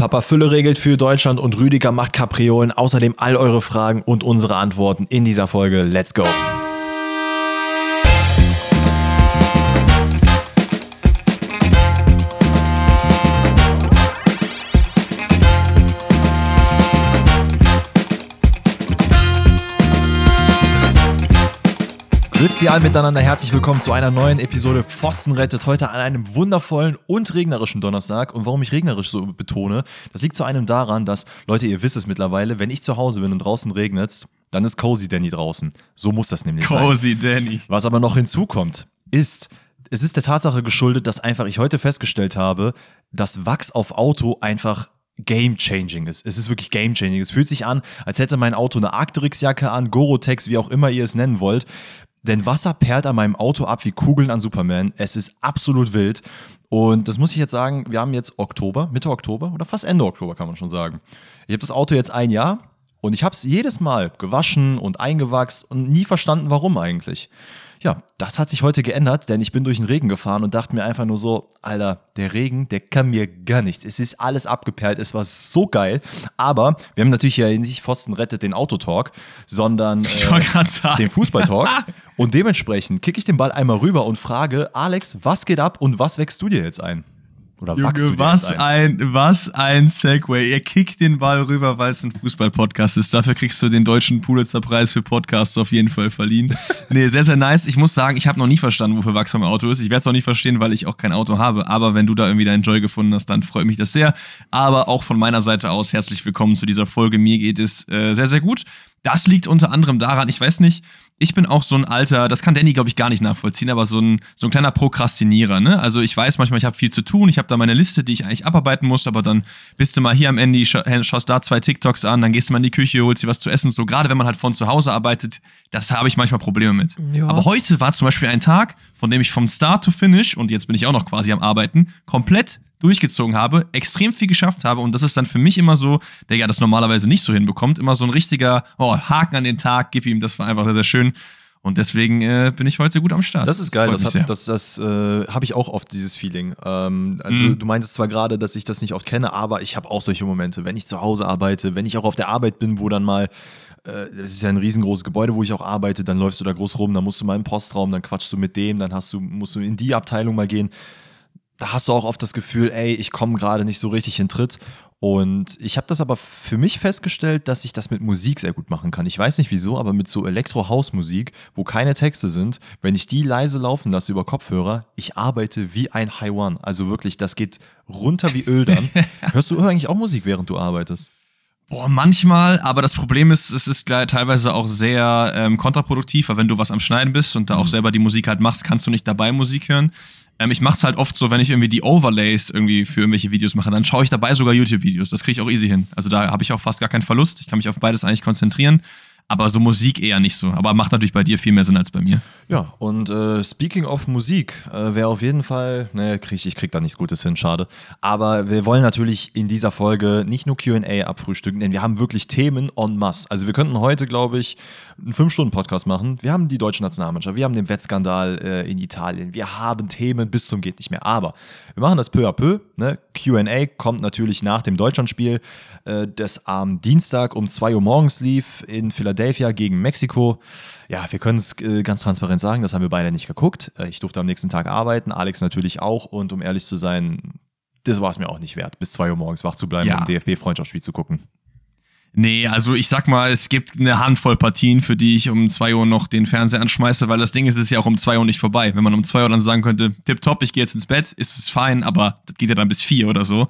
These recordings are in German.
Papa Fülle regelt für Deutschland und Rüdiger macht Kapriolen. Außerdem all eure Fragen und unsere Antworten in dieser Folge. Let's go! Grüezi alle miteinander, herzlich willkommen zu einer neuen Episode Pfosten rettet. Heute an einem wundervollen und regnerischen Donnerstag. Und warum ich regnerisch so betone, das liegt zu einem daran, dass, Leute, ihr wisst es mittlerweile, wenn ich zu Hause bin und draußen regnet dann ist Cozy Danny draußen. So muss das nämlich Cozy sein. Cozy Danny. Was aber noch hinzukommt, ist, es ist der Tatsache geschuldet, dass einfach ich heute festgestellt habe, dass Wachs auf Auto einfach game-changing ist. Es ist wirklich game-changing. Es fühlt sich an, als hätte mein Auto eine Arcteryx-Jacke an, Gorotex, wie auch immer ihr es nennen wollt. Denn Wasser perlt an meinem Auto ab wie Kugeln an Superman. Es ist absolut wild. Und das muss ich jetzt sagen, wir haben jetzt Oktober, Mitte Oktober oder fast Ende Oktober kann man schon sagen. Ich habe das Auto jetzt ein Jahr und ich habe es jedes Mal gewaschen und eingewachst und nie verstanden, warum eigentlich. Ja, das hat sich heute geändert, denn ich bin durch den Regen gefahren und dachte mir einfach nur so, Alter, der Regen, der kann mir gar nichts. Es ist alles abgeperlt, es war so geil. Aber wir haben natürlich ja nicht Pfosten rettet den Autotalk, sondern äh, den Fußballtalk. und dementsprechend kicke ich den Ball einmal rüber und frage, Alex, was geht ab und was wächst du dir jetzt ein? Oder Junge, was ein, was ein Segway. Ihr kickt den Ball rüber, weil es ein Fußball-Podcast ist. Dafür kriegst du den deutschen Pulitzer-Preis für Podcasts auf jeden Fall verliehen. nee, sehr, sehr nice. Ich muss sagen, ich habe noch nie verstanden, wofür Wachs beim Auto ist. Ich werde es auch nicht verstehen, weil ich auch kein Auto habe. Aber wenn du da irgendwie deinen Joy gefunden hast, dann freut mich das sehr. Aber auch von meiner Seite aus herzlich willkommen zu dieser Folge. Mir geht es äh, sehr, sehr gut. Das liegt unter anderem daran, ich weiß nicht, ich bin auch so ein alter, das kann Danny, glaube ich, gar nicht nachvollziehen, aber so ein, so ein kleiner Prokrastinierer, ne? Also ich weiß manchmal, ich habe viel zu tun, ich habe da meine Liste, die ich eigentlich abarbeiten muss, aber dann bist du mal hier am Ende, schaust da zwei TikToks an, dann gehst du mal in die Küche, holst dir was zu essen, so gerade wenn man halt von zu Hause arbeitet, das habe ich manchmal Probleme mit. Ja. Aber heute war zum Beispiel ein Tag, von dem ich vom Start to Finish, und jetzt bin ich auch noch quasi am Arbeiten, komplett durchgezogen habe, extrem viel geschafft habe und das ist dann für mich immer so, der ja das normalerweise nicht so hinbekommt, immer so ein richtiger oh, Haken an den Tag, gib ihm, das war einfach sehr, sehr schön. Und deswegen äh, bin ich heute gut am Start. Das ist geil, das, das, das, das äh, habe ich auch oft, dieses Feeling. Ähm, also mhm. du meintest zwar gerade, dass ich das nicht oft kenne, aber ich habe auch solche Momente, wenn ich zu Hause arbeite, wenn ich auch auf der Arbeit bin, wo dann mal äh, das ist ja ein riesengroßes Gebäude, wo ich auch arbeite, dann läufst du da groß rum, dann musst du mal im Postraum, dann quatschst du mit dem, dann hast du, musst du in die Abteilung mal gehen da hast du auch oft das Gefühl, ey, ich komme gerade nicht so richtig in Tritt. Und ich habe das aber für mich festgestellt, dass ich das mit Musik sehr gut machen kann. Ich weiß nicht wieso, aber mit so Elektro-Haus-Musik, wo keine Texte sind, wenn ich die leise laufen lasse über Kopfhörer, ich arbeite wie ein High One. Also wirklich, das geht runter wie Öl dann. Hörst du eigentlich auch Musik, während du arbeitest? Boah, manchmal, aber das Problem ist, es ist teilweise auch sehr ähm, kontraproduktiv, weil wenn du was am Schneiden bist und da auch mhm. selber die Musik halt machst, kannst du nicht dabei Musik hören. Ähm, ich mach's halt oft so, wenn ich irgendwie die Overlays irgendwie für irgendwelche Videos mache, dann schaue ich dabei sogar YouTube-Videos. Das kriege ich auch easy hin. Also da habe ich auch fast gar keinen Verlust. Ich kann mich auf beides eigentlich konzentrieren. Aber so Musik eher nicht so. Aber macht natürlich bei dir viel mehr Sinn als bei mir. Ja, und äh, speaking of Musik, äh, wäre auf jeden Fall, ne, krieg, ich krieg da nichts Gutes hin, schade. Aber wir wollen natürlich in dieser Folge nicht nur QA abfrühstücken, denn wir haben wirklich Themen en masse. Also wir könnten heute, glaube ich, einen 5-Stunden-Podcast machen. Wir haben die deutsche Nationalmannschaft, wir haben den Wettskandal äh, in Italien, wir haben Themen bis zum geht nicht mehr. Aber wir machen das peu à peu. Ne? QA kommt natürlich nach dem Deutschlandspiel, äh, das am Dienstag um 2 Uhr morgens lief in Philadelphia. Philadelphia gegen Mexiko. Ja, wir können es äh, ganz transparent sagen, das haben wir beide nicht geguckt. Äh, ich durfte am nächsten Tag arbeiten, Alex natürlich auch. Und um ehrlich zu sein, das war es mir auch nicht wert, bis 2 Uhr morgens wach zu bleiben, ja. um DFB-Freundschaftsspiel zu gucken. Nee, also ich sag mal, es gibt eine Handvoll Partien, für die ich um 2 Uhr noch den Fernseher anschmeiße, weil das Ding ist, es ist ja auch um 2 Uhr nicht vorbei. Wenn man um 2 Uhr dann sagen könnte, tipptopp, ich gehe jetzt ins Bett, ist es fein, aber das geht ja dann bis 4 oder so.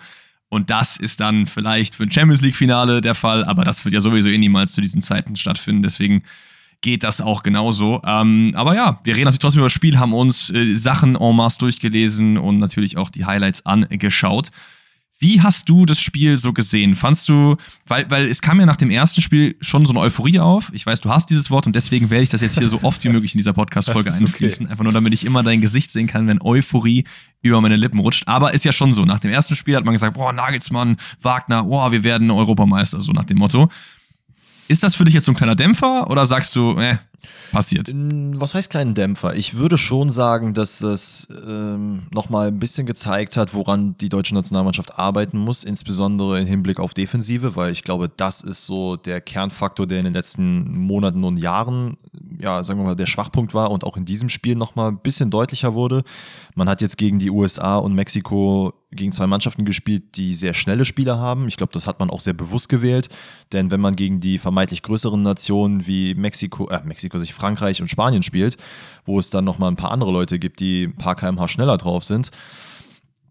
Und das ist dann vielleicht für ein Champions League-Finale der Fall, aber das wird ja sowieso eh niemals zu diesen Zeiten stattfinden. Deswegen geht das auch genauso. Ähm, aber ja, wir reden natürlich trotzdem über das Spiel, haben uns äh, Sachen en masse durchgelesen und natürlich auch die Highlights angeschaut. Wie hast du das Spiel so gesehen? Fandst du, weil, weil es kam ja nach dem ersten Spiel schon so eine Euphorie auf. Ich weiß, du hast dieses Wort und deswegen werde ich das jetzt hier so oft wie möglich in dieser Podcast-Folge einfließen. Okay. Einfach nur, damit ich immer dein Gesicht sehen kann, wenn Euphorie über meine Lippen rutscht. Aber ist ja schon so. Nach dem ersten Spiel hat man gesagt, boah, Nagelsmann, Wagner, boah, wir werden Europameister, so nach dem Motto. Ist das für dich jetzt so ein kleiner Dämpfer oder sagst du, äh, passiert? Was heißt kleinen Dämpfer? Ich würde schon sagen, dass es ähm, nochmal ein bisschen gezeigt hat, woran die deutsche Nationalmannschaft arbeiten muss, insbesondere im Hinblick auf Defensive, weil ich glaube, das ist so der Kernfaktor, der in den letzten Monaten und Jahren, ja, sagen wir mal, der Schwachpunkt war und auch in diesem Spiel nochmal ein bisschen deutlicher wurde. Man hat jetzt gegen die USA und Mexiko gegen zwei Mannschaften gespielt, die sehr schnelle Spieler haben. Ich glaube, das hat man auch sehr bewusst gewählt, denn wenn man gegen die vermeintlich größeren Nationen wie Mexiko, äh, Mexiko sich Frankreich und Spanien spielt, wo es dann nochmal ein paar andere Leute gibt, die ein paar kmh schneller drauf sind,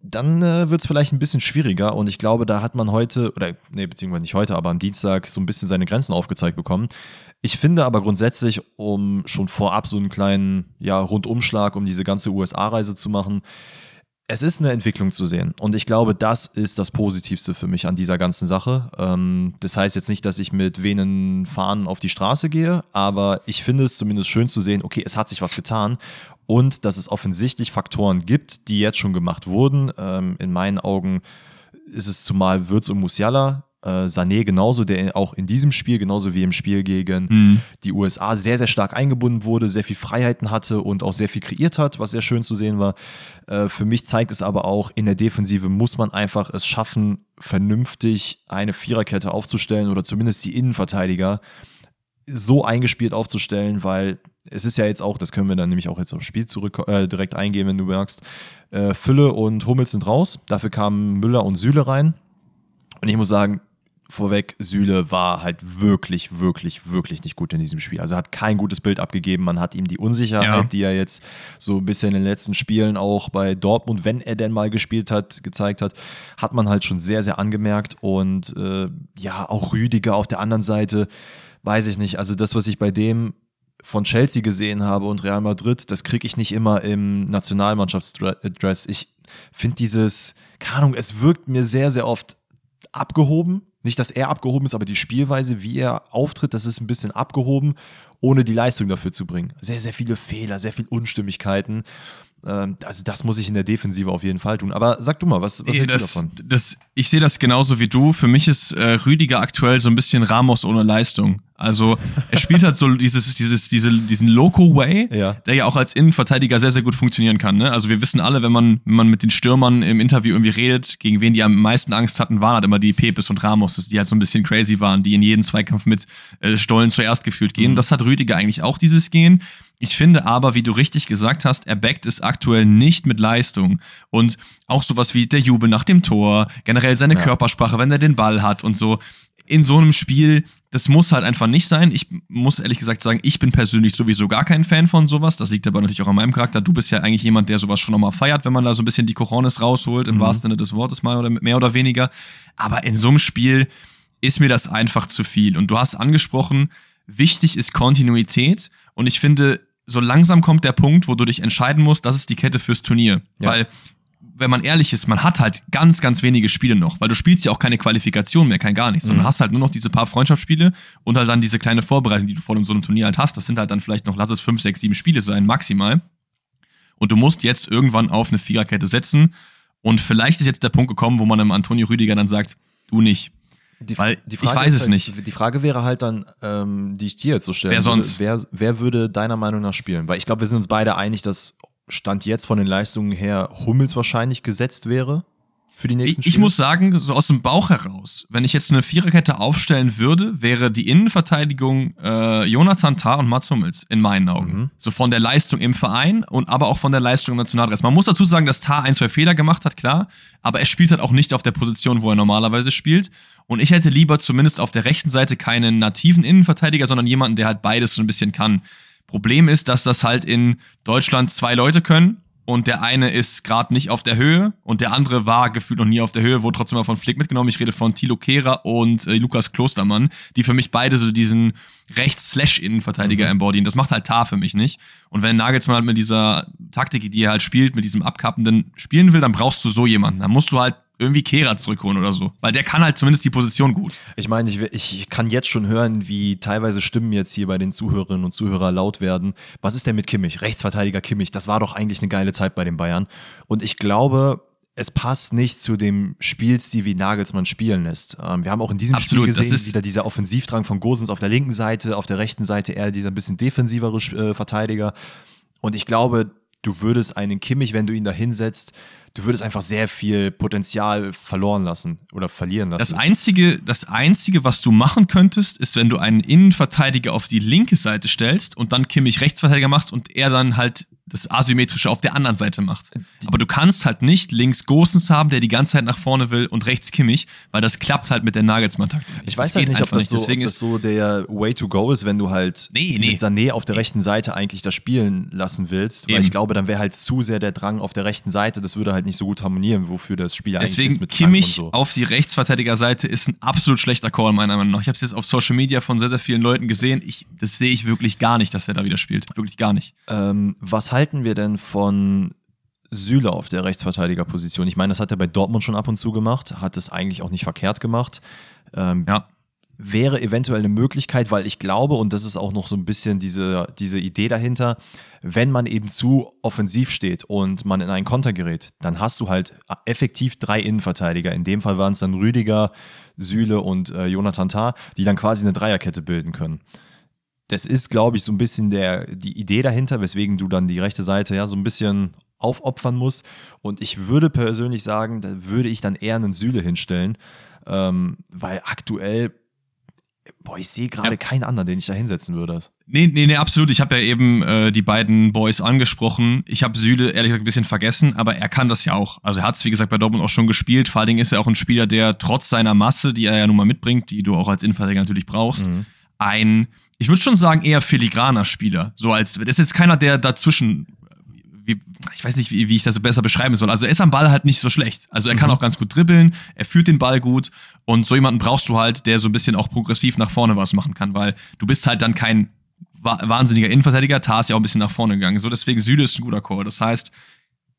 dann äh, wird es vielleicht ein bisschen schwieriger und ich glaube, da hat man heute, oder nee, beziehungsweise nicht heute, aber am Dienstag so ein bisschen seine Grenzen aufgezeigt bekommen. Ich finde aber grundsätzlich, um schon vorab so einen kleinen ja, Rundumschlag um diese ganze USA-Reise zu machen, es ist eine Entwicklung zu sehen. Und ich glaube, das ist das Positivste für mich an dieser ganzen Sache. Ähm, das heißt jetzt nicht, dass ich mit wehenden Fahnen auf die Straße gehe, aber ich finde es zumindest schön zu sehen, okay, es hat sich was getan und dass es offensichtlich Faktoren gibt, die jetzt schon gemacht wurden. Ähm, in meinen Augen ist es zumal Würz und Musiala äh, Sané genauso, der auch in diesem Spiel, genauso wie im Spiel gegen mhm. die USA, sehr, sehr stark eingebunden wurde, sehr viel Freiheiten hatte und auch sehr viel kreiert hat, was sehr schön zu sehen war. Äh, für mich zeigt es aber auch, in der Defensive muss man einfach es schaffen, vernünftig eine Viererkette aufzustellen oder zumindest die Innenverteidiger so eingespielt aufzustellen, weil es ist ja jetzt auch, das können wir dann nämlich auch jetzt aufs Spiel zurück äh, direkt eingehen, wenn du merkst, äh, Fülle und Hummels sind raus. Dafür kamen Müller und Süle rein. Und ich muss sagen, vorweg, Süle war halt wirklich, wirklich, wirklich nicht gut in diesem Spiel. Also er hat kein gutes Bild abgegeben. Man hat ihm die Unsicherheit, ja. die er jetzt so ein bisschen in den letzten Spielen auch bei Dortmund, wenn er denn mal gespielt hat, gezeigt hat, hat man halt schon sehr, sehr angemerkt. Und äh, ja, auch Rüdiger auf der anderen Seite, weiß ich nicht. Also das, was ich bei dem von Chelsea gesehen habe und Real Madrid, das kriege ich nicht immer im Nationalmannschaftsdress. Ich finde dieses, keine Ahnung, es wirkt mir sehr, sehr oft abgehoben nicht, dass er abgehoben ist, aber die Spielweise, wie er auftritt, das ist ein bisschen abgehoben, ohne die Leistung dafür zu bringen. Sehr, sehr viele Fehler, sehr viele Unstimmigkeiten. Ähm, also das muss ich in der Defensive auf jeden Fall tun. Aber sag du mal, was, was hältst das, du davon? Das, ich sehe das genauso wie du. Für mich ist äh, Rüdiger aktuell so ein bisschen Ramos ohne Leistung. Also er spielt halt so dieses, dieses, diese, diesen Loco-Way, ja. der ja auch als Innenverteidiger sehr, sehr gut funktionieren kann. Ne? Also wir wissen alle, wenn man, wenn man mit den Stürmern im Interview irgendwie redet, gegen wen die am meisten Angst hatten, waren halt immer die Pepes und Ramos, die halt so ein bisschen crazy waren, die in jeden Zweikampf mit äh, Stollen zuerst gefühlt gehen. Mhm. Das hat Rüdiger eigentlich auch, dieses Gehen. Ich finde aber, wie du richtig gesagt hast, er backt es aktuell nicht mit Leistung. Und auch sowas wie der Jubel nach dem Tor, generell seine ja. Körpersprache, wenn er den Ball hat und so in so einem Spiel, das muss halt einfach nicht sein. Ich muss ehrlich gesagt sagen, ich bin persönlich sowieso gar kein Fan von sowas. Das liegt aber natürlich auch an meinem Charakter. Du bist ja eigentlich jemand, der sowas schon nochmal feiert, wenn man da so ein bisschen die Cojones rausholt, im mhm. wahrsten Sinne des Wortes mal oder mehr oder weniger. Aber in so einem Spiel ist mir das einfach zu viel. Und du hast angesprochen, wichtig ist Kontinuität. Und ich finde, so langsam kommt der Punkt, wo du dich entscheiden musst, das ist die Kette fürs Turnier. Ja. Weil wenn man ehrlich ist, man hat halt ganz, ganz wenige Spiele noch, weil du spielst ja auch keine Qualifikation mehr, kein gar nichts, sondern mhm. hast halt nur noch diese paar Freundschaftsspiele und halt dann diese kleine Vorbereitung, die du vor so einem Turnier halt hast. Das sind halt dann vielleicht noch, lass es fünf, sechs, sieben Spiele sein, maximal. Und du musst jetzt irgendwann auf eine Viererkette setzen. Und vielleicht ist jetzt der Punkt gekommen, wo man einem Antonio Rüdiger dann sagt, du nicht. Die, Weil die ich weiß es halt, nicht. Die Frage wäre halt dann, ähm, die ich dir jetzt so stelle. Wer sonst? Wer, wer würde deiner Meinung nach spielen? Weil ich glaube, wir sind uns beide einig, dass Stand jetzt von den Leistungen her Hummels wahrscheinlich gesetzt wäre für die nächsten ich, Spiele? Ich muss sagen, so aus dem Bauch heraus, wenn ich jetzt eine Viererkette aufstellen würde, wäre die Innenverteidigung äh, Jonathan Tah und Mats Hummels in meinen Augen. Mhm. So von der Leistung im Verein und aber auch von der Leistung im Nationaldress. Man muss dazu sagen, dass Tah ein, zwei Fehler gemacht hat, klar, aber er spielt halt auch nicht auf der Position, wo er normalerweise spielt. Und ich hätte lieber zumindest auf der rechten Seite keinen nativen Innenverteidiger, sondern jemanden, der halt beides so ein bisschen kann. Problem ist, dass das halt in Deutschland zwei Leute können und der eine ist gerade nicht auf der Höhe und der andere war gefühlt noch nie auf der Höhe, wurde trotzdem mal von Flick mitgenommen. Ich rede von Thilo Kehrer und äh, Lukas Klostermann, die für mich beide so diesen Rechts-Slash-Innenverteidiger mhm. embodien. Das macht halt Tar für mich nicht. Und wenn Nagelsmann halt mit dieser Taktik, die er halt spielt, mit diesem Abkappenden spielen will, dann brauchst du so jemanden. Dann musst du halt irgendwie Kehrer zurückholen oder so. Weil der kann halt zumindest die Position gut. Ich meine, ich, ich kann jetzt schon hören, wie teilweise Stimmen jetzt hier bei den Zuhörerinnen und Zuhörern laut werden. Was ist denn mit Kimmich? Rechtsverteidiger Kimmich, das war doch eigentlich eine geile Zeit bei den Bayern. Und ich glaube, es passt nicht zu dem Spielstil, wie Nagelsmann spielen lässt. Ähm, wir haben auch in diesem Absolut, Spiel gesehen, wieder dieser Offensivdrang von Gosens auf der linken Seite, auf der rechten Seite eher dieser ein bisschen defensivere äh, Verteidiger. Und ich glaube, du würdest einen Kimmich, wenn du ihn da hinsetzt, du würdest einfach sehr viel Potenzial verloren lassen oder verlieren lassen. Das einzige, das einzige, was du machen könntest, ist, wenn du einen Innenverteidiger auf die linke Seite stellst und dann Kimmich Rechtsverteidiger machst und er dann halt das Asymmetrische auf der anderen Seite macht. Aber du kannst halt nicht links Gosens haben, der die ganze Zeit nach vorne will und rechts Kimmich, weil das klappt halt mit der Nagelsmann-Taktik. Ich weiß halt nicht, ob das, so, ob das so der Way to go ist, wenn du halt nee, nee. mit Sané auf der rechten Seite eigentlich das spielen lassen willst, weil Eben. ich glaube, dann wäre halt zu sehr der Drang auf der rechten Seite, das würde halt nicht so gut harmonieren, wofür das Spiel Deswegen eigentlich ist mit Kimmich so. auf die Rechtsverteidigerseite ist ein absolut schlechter Call meiner Meinung nach. Ich habe es jetzt auf Social Media von sehr, sehr vielen Leuten gesehen. Ich, das sehe ich wirklich gar nicht, dass er da wieder spielt. Wirklich gar nicht. Ähm, was halten wir denn von Süle auf der Rechtsverteidigerposition. Ich meine, das hat er bei Dortmund schon ab und zu gemacht, hat es eigentlich auch nicht verkehrt gemacht. Ähm, ja. Wäre eventuell eine Möglichkeit, weil ich glaube, und das ist auch noch so ein bisschen diese, diese Idee dahinter, wenn man eben zu offensiv steht und man in einen Konter gerät, dann hast du halt effektiv drei Innenverteidiger. In dem Fall waren es dann Rüdiger, Süle und äh, Jonathan Tah, die dann quasi eine Dreierkette bilden können das ist, glaube ich, so ein bisschen der, die Idee dahinter, weswegen du dann die rechte Seite ja so ein bisschen aufopfern musst. Und ich würde persönlich sagen, da würde ich dann eher einen Süle hinstellen, ähm, weil aktuell, boah, ich sehe gerade ja. keinen anderen, den ich da hinsetzen würde. Nee, nee, nee, absolut. Ich habe ja eben äh, die beiden Boys angesprochen. Ich habe Süle ehrlich gesagt ein bisschen vergessen, aber er kann das ja auch. Also er hat es, wie gesagt, bei Dortmund auch schon gespielt. Vor allen Dingen ist er auch ein Spieler, der trotz seiner Masse, die er ja nun mal mitbringt, die du auch als Innenverteidiger natürlich brauchst, mhm. ein ich würde schon sagen, eher filigraner Spieler. So als, das ist jetzt keiner, der dazwischen, wie, ich weiß nicht, wie, ich das besser beschreiben soll. Also er ist am Ball halt nicht so schlecht. Also er kann mhm. auch ganz gut dribbeln, er führt den Ball gut und so jemanden brauchst du halt, der so ein bisschen auch progressiv nach vorne was machen kann, weil du bist halt dann kein wahnsinniger Innenverteidiger. Tar ist ja auch ein bisschen nach vorne gegangen. So, deswegen Süde ist ein guter Chor. Das heißt,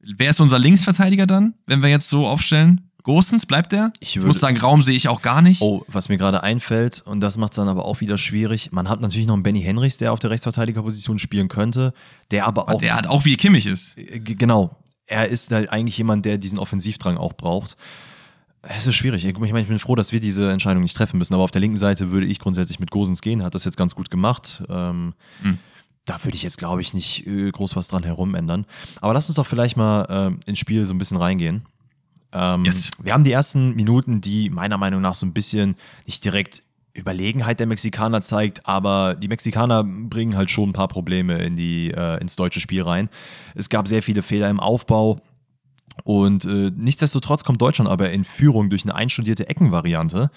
wer ist unser Linksverteidiger dann, wenn wir jetzt so aufstellen? Gosens bleibt der? Ich, ich, muss sagen, Raum sehe ich auch gar nicht. Oh, was mir gerade einfällt, und das macht es dann aber auch wieder schwierig. Man hat natürlich noch einen Benny Henrichs, der auf der Rechtsverteidigerposition spielen könnte, der aber auch. Der hat auch wie Kimmich ist. Äh, genau. Er ist halt eigentlich jemand, der diesen Offensivdrang auch braucht. Es ist schwierig. Ich meine, ich bin froh, dass wir diese Entscheidung nicht treffen müssen. Aber auf der linken Seite würde ich grundsätzlich mit Gosens gehen. Hat das jetzt ganz gut gemacht. Ähm, hm. Da würde ich jetzt, glaube ich, nicht äh, groß was dran herum ändern. Aber lass uns doch vielleicht mal äh, ins Spiel so ein bisschen reingehen. Ähm, yes. Wir haben die ersten Minuten, die meiner Meinung nach so ein bisschen nicht direkt Überlegenheit der Mexikaner zeigt, aber die Mexikaner bringen halt schon ein paar Probleme in die, äh, ins deutsche Spiel rein. Es gab sehr viele Fehler im Aufbau. Und äh, nichtsdestotrotz kommt Deutschland aber in Führung durch eine einstudierte Eckenvariante.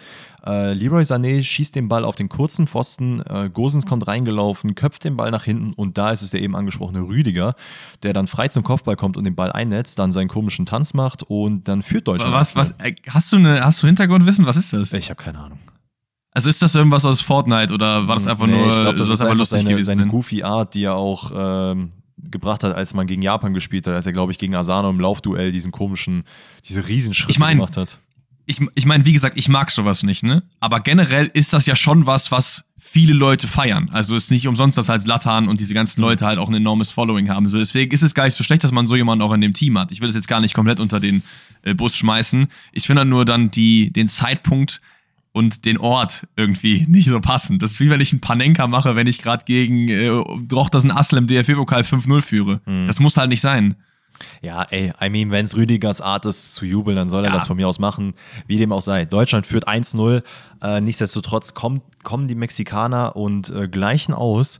Äh, Leroy Sané schießt den Ball auf den kurzen Pfosten, äh, Gosens kommt reingelaufen, köpft den Ball nach hinten und da ist es der eben angesprochene Rüdiger, der dann frei zum Kopfball kommt und den Ball einnetzt, dann seinen komischen Tanz macht und dann führt Deutschland. Was, was, äh, hast du eine, hast du Hintergrundwissen? Was ist das? Ich habe keine Ahnung. Also ist das irgendwas aus Fortnite oder war das einfach nee, nur, ich glaub, das, das ist einfach lustig seine, gewesen? Seine goofy Art, die er auch ähm, gebracht hat, als man gegen Japan gespielt hat, als er, glaube ich, gegen Asano im Laufduell diesen komischen, diese Riesenschritte ich mein, gemacht hat. Ich, ich meine, wie gesagt, ich mag sowas nicht, ne? Aber generell ist das ja schon was, was viele Leute feiern. Also ist nicht umsonst, dass halt Latan und diese ganzen Leute halt auch ein enormes Following haben. So, deswegen ist es gar nicht so schlecht, dass man so jemanden auch in dem Team hat. Ich will das jetzt gar nicht komplett unter den äh, Bus schmeißen. Ich finde nur dann die, den Zeitpunkt und den Ort irgendwie nicht so passend. Das ist wie wenn ich einen Panenka mache, wenn ich gerade gegen äh, Drochters ein Assel im DFB-Pokal 5-0 führe. Mhm. Das muss halt nicht sein. Ja, ey, I mean, wenn es Rüdigers Art ist zu jubeln, dann soll er ja. das von mir aus machen, wie dem auch sei. Deutschland führt 1-0, äh, nichtsdestotrotz kommt, kommen die Mexikaner und äh, gleichen aus.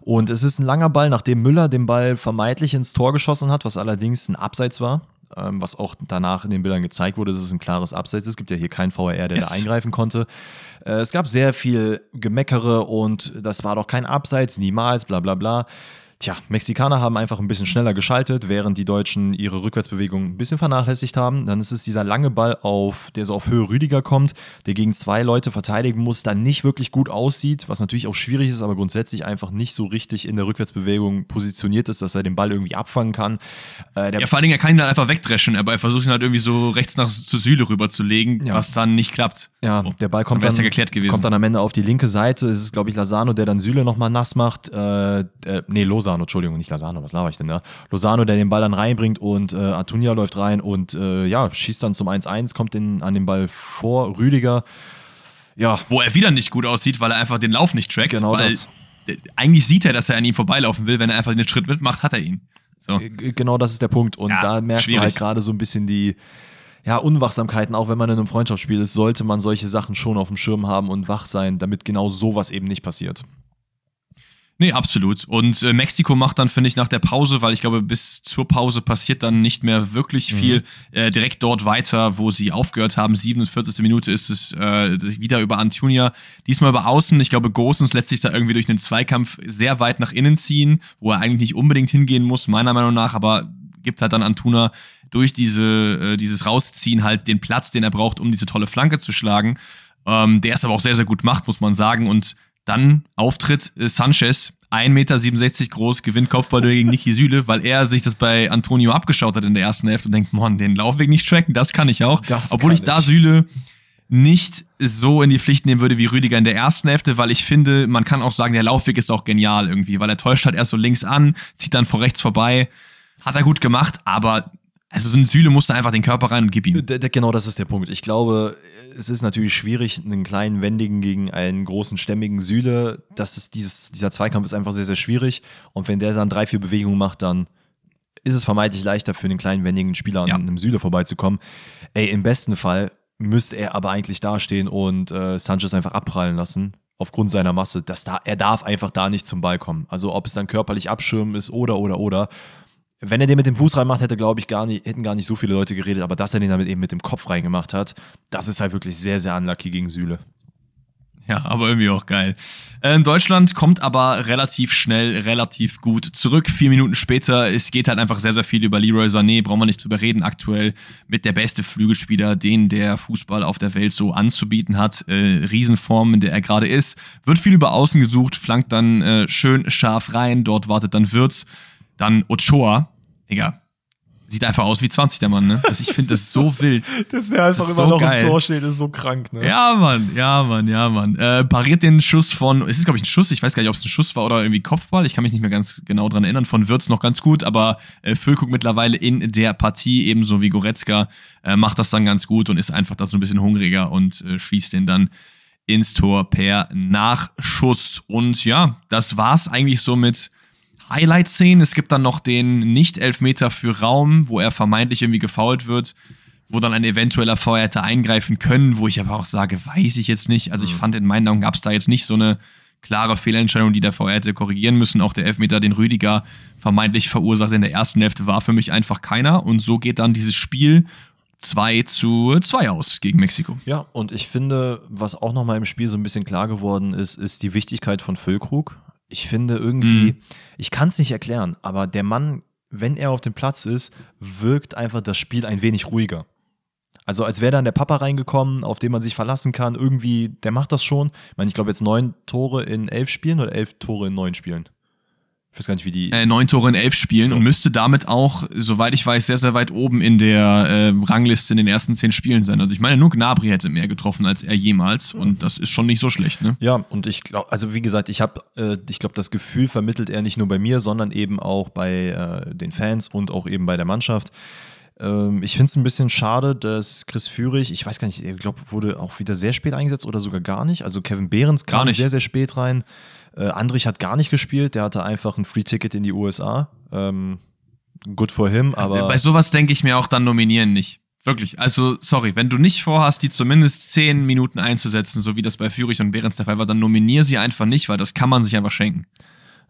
Und es ist ein langer Ball, nachdem Müller den Ball vermeintlich ins Tor geschossen hat, was allerdings ein Abseits war ähm, was auch danach in den Bildern gezeigt wurde, dass es ein klares Abseits ist. Es gibt ja hier keinen VAR, der yes. da eingreifen konnte. Äh, es gab sehr viel Gemeckere und das war doch kein Abseits, niemals, bla bla bla. Tja, Mexikaner haben einfach ein bisschen schneller geschaltet, während die Deutschen ihre Rückwärtsbewegung ein bisschen vernachlässigt haben. Dann ist es dieser lange Ball, auf, der so auf Höhe Rüdiger kommt, der gegen zwei Leute verteidigen muss, dann nicht wirklich gut aussieht, was natürlich auch schwierig ist, aber grundsätzlich einfach nicht so richtig in der Rückwärtsbewegung positioniert ist, dass er den Ball irgendwie abfangen kann. Äh, ja, vor allen Dingen, er kann ihn dann einfach wegdreschen, aber er versucht ihn halt irgendwie so rechts nach zu legen, ja. was dann nicht klappt. Ja, so. der Ball kommt dann, ja geklärt gewesen. kommt dann am Ende auf die linke Seite. Es ist, glaube ich, Lasano, der dann Süle nochmal nass macht. Äh, äh, nee, Lose Lozano, Entschuldigung, nicht Lozano, was laber ich denn da? Lozano, der den Ball dann reinbringt und äh, Antunia läuft rein und äh, ja, schießt dann zum 1-1, kommt in, an den Ball vor. Rüdiger, ja. Wo er wieder nicht gut aussieht, weil er einfach den Lauf nicht trackt. Genau das. Eigentlich sieht er, dass er an ihm vorbeilaufen will. Wenn er einfach den Schritt mitmacht, hat er ihn. So. Genau das ist der Punkt. Und Ja, da merkst schwierig. du halt gerade so ein bisschen die ja, Unwachsamkeiten, auch wenn man in einem Freundschaftsspiel ist, sollte man solche Sachen schon auf dem Schirm haben und wach sein, damit genau sowas eben nicht passiert. Nee, absolut. Und äh, Mexiko macht dann, finde ich, nach der Pause, weil ich glaube, bis zur Pause passiert dann nicht mehr wirklich viel, äh, direkt dort weiter, wo sie aufgehört haben. 47. Minute ist es äh, wieder über Antunia. Diesmal über Außen. Ich glaube, Gosens lässt sich da irgendwie durch einen Zweikampf sehr weit nach innen ziehen, wo er eigentlich nicht unbedingt hingehen muss, meiner Meinung nach, aber gibt halt dann Antuna durch diese, äh, dieses Rausziehen halt den Platz, den er braucht, um diese tolle Flanke zu schlagen. Ähm, der es aber auch sehr, sehr gut macht, muss man sagen. Und dann Auftritt äh, Sanchez, 1,67 Meter groß, gewinnt Kopfball gegen Niki Süle, weil er sich das bei Antonio abgeschaut hat in der ersten Hälfte und denkt, Mann, den Laufweg nicht tracken, das kann ich auch. Das Obwohl kann ich da ich. Süle nicht so in die Pflicht nehmen würde wie Rüdiger in der ersten Hälfte, weil ich finde, man kann auch sagen, der Laufweg ist auch genial irgendwie, weil er täuscht halt erst so links an, zieht dann vor rechts vorbei. Hat er gut gemacht, aber also so ein Süle musste einfach den Körper rein und gib ihm. Genau das ist der Punkt. Ich glaube, es ist natürlich schwierig, einen kleinen Wendigen gegen einen großen, stämmigen Süle. Das ist dieses, dieser Zweikampf ist einfach sehr, sehr schwierig. Und wenn der dann drei, vier Bewegungen macht, dann ist es vermeintlich leichter für einen kleinen, wendigen Spieler an Ja. einem Süle vorbeizukommen. Ey, im besten Fall müsste er aber eigentlich dastehen und äh, Sanchez einfach abprallen lassen. Aufgrund seiner Masse. Das da, er darf einfach da nicht zum Ball kommen. Also ob es dann körperlich abschirmen ist oder, oder, oder. Wenn er den mit dem Fuß reinmacht, hätte, glaube ich, gar nicht, hätten gar nicht so viele Leute geredet, aber dass er den damit eben mit dem Kopf reingemacht hat, das ist halt wirklich sehr, sehr unlucky gegen Süle. Ja, aber irgendwie auch geil. Ähm, Deutschland kommt aber relativ schnell, relativ gut zurück. Vier Minuten später, es geht halt einfach sehr, sehr viel über Leroy Sané, brauchen wir nicht drüber reden. Aktuell mit der beste Flügelspieler, den der Fußball auf der Welt so anzubieten hat. Äh, Riesenform, in der er gerade ist. Wird viel über Außen gesucht, flankt dann äh, schön scharf rein. Dort wartet dann Wirtz. Dann Ochoa. Digga, sieht einfach aus wie 20, der Mann, ne? Also ich finde das so wild. Dass der einfach Das ist immer so noch im geil. Tor steht, ist so krank, ne? Ja, Mann, ja, Mann, ja, Mann. Äh, pariert den Schuss von, es ist, glaube ich, ein Schuss, ich weiß gar nicht, ob es ein Schuss war oder irgendwie Kopfball, ich kann mich nicht mehr ganz genau dran erinnern, von Würz noch ganz gut, aber äh, Füllkrug mittlerweile in der Partie, ebenso wie Goretzka, äh, macht das dann ganz gut und ist einfach da so ein bisschen hungriger und äh, schießt den dann ins Tor per Nachschuss. Und ja, das war's eigentlich so mit Highlight-Szenen. Es gibt dann noch den Nicht-Elfmeter für Raum, wo er vermeintlich irgendwie gefoult wird, wo dann ein eventueller VR hätte eingreifen können, wo ich aber auch sage, weiß ich jetzt nicht. Also ich fand, in meinen Augen gab es da jetzt nicht so eine klare Fehlentscheidung, die der VR hätte korrigieren müssen. Auch der Elfmeter, den Rüdiger vermeintlich verursacht in der ersten Hälfte, war für mich einfach keiner. Und so geht dann dieses Spiel 2 zu 2 aus gegen Mexiko. Ja, und ich finde, was auch nochmal im Spiel so ein bisschen klar geworden ist, ist die Wichtigkeit von Füllkrug. Ich finde irgendwie, Mhm. ich kann es nicht erklären, aber der Mann, wenn er auf dem Platz ist, wirkt einfach das Spiel ein wenig ruhiger. Also als wäre dann der Papa reingekommen, auf den man sich verlassen kann. Irgendwie, der macht das schon. Ich meine, ich glaube jetzt neun Tore in elf Spielen oder elf Tore in neun Spielen. Ich weiß gar nicht, wie die. äh, neun Tore in elf Spielen So. und müsste damit auch, soweit ich weiß, sehr, sehr weit oben in der äh, Rangliste in den ersten zehn Spielen sein. Also ich meine, nur Gnabry hätte mehr getroffen als er jemals und das ist schon nicht so schlecht, ne? Ja, und ich glaube, also wie gesagt, ich habe, äh, ich glaube, das Gefühl vermittelt er nicht nur bei mir, sondern eben auch bei äh, den Fans und auch eben bei der Mannschaft. Ähm, ich finde es ein bisschen schade, dass Chris Führig, ich weiß gar nicht, ich glaube, wurde auch wieder sehr spät eingesetzt oder sogar gar nicht. Also Kevin Behrens kam sehr, sehr spät rein. Äh, Andrich hat gar nicht gespielt, der hatte einfach ein Free-Ticket in die USA. Ähm, good for him, aber. Bei sowas denke ich mir auch dann nominieren nicht. Wirklich. Also, sorry, wenn du nicht vorhast, die zumindest zehn Minuten einzusetzen, so wie das bei Fürich und Behrens der Fall war, dann nominier sie einfach nicht, weil das kann man sich einfach schenken.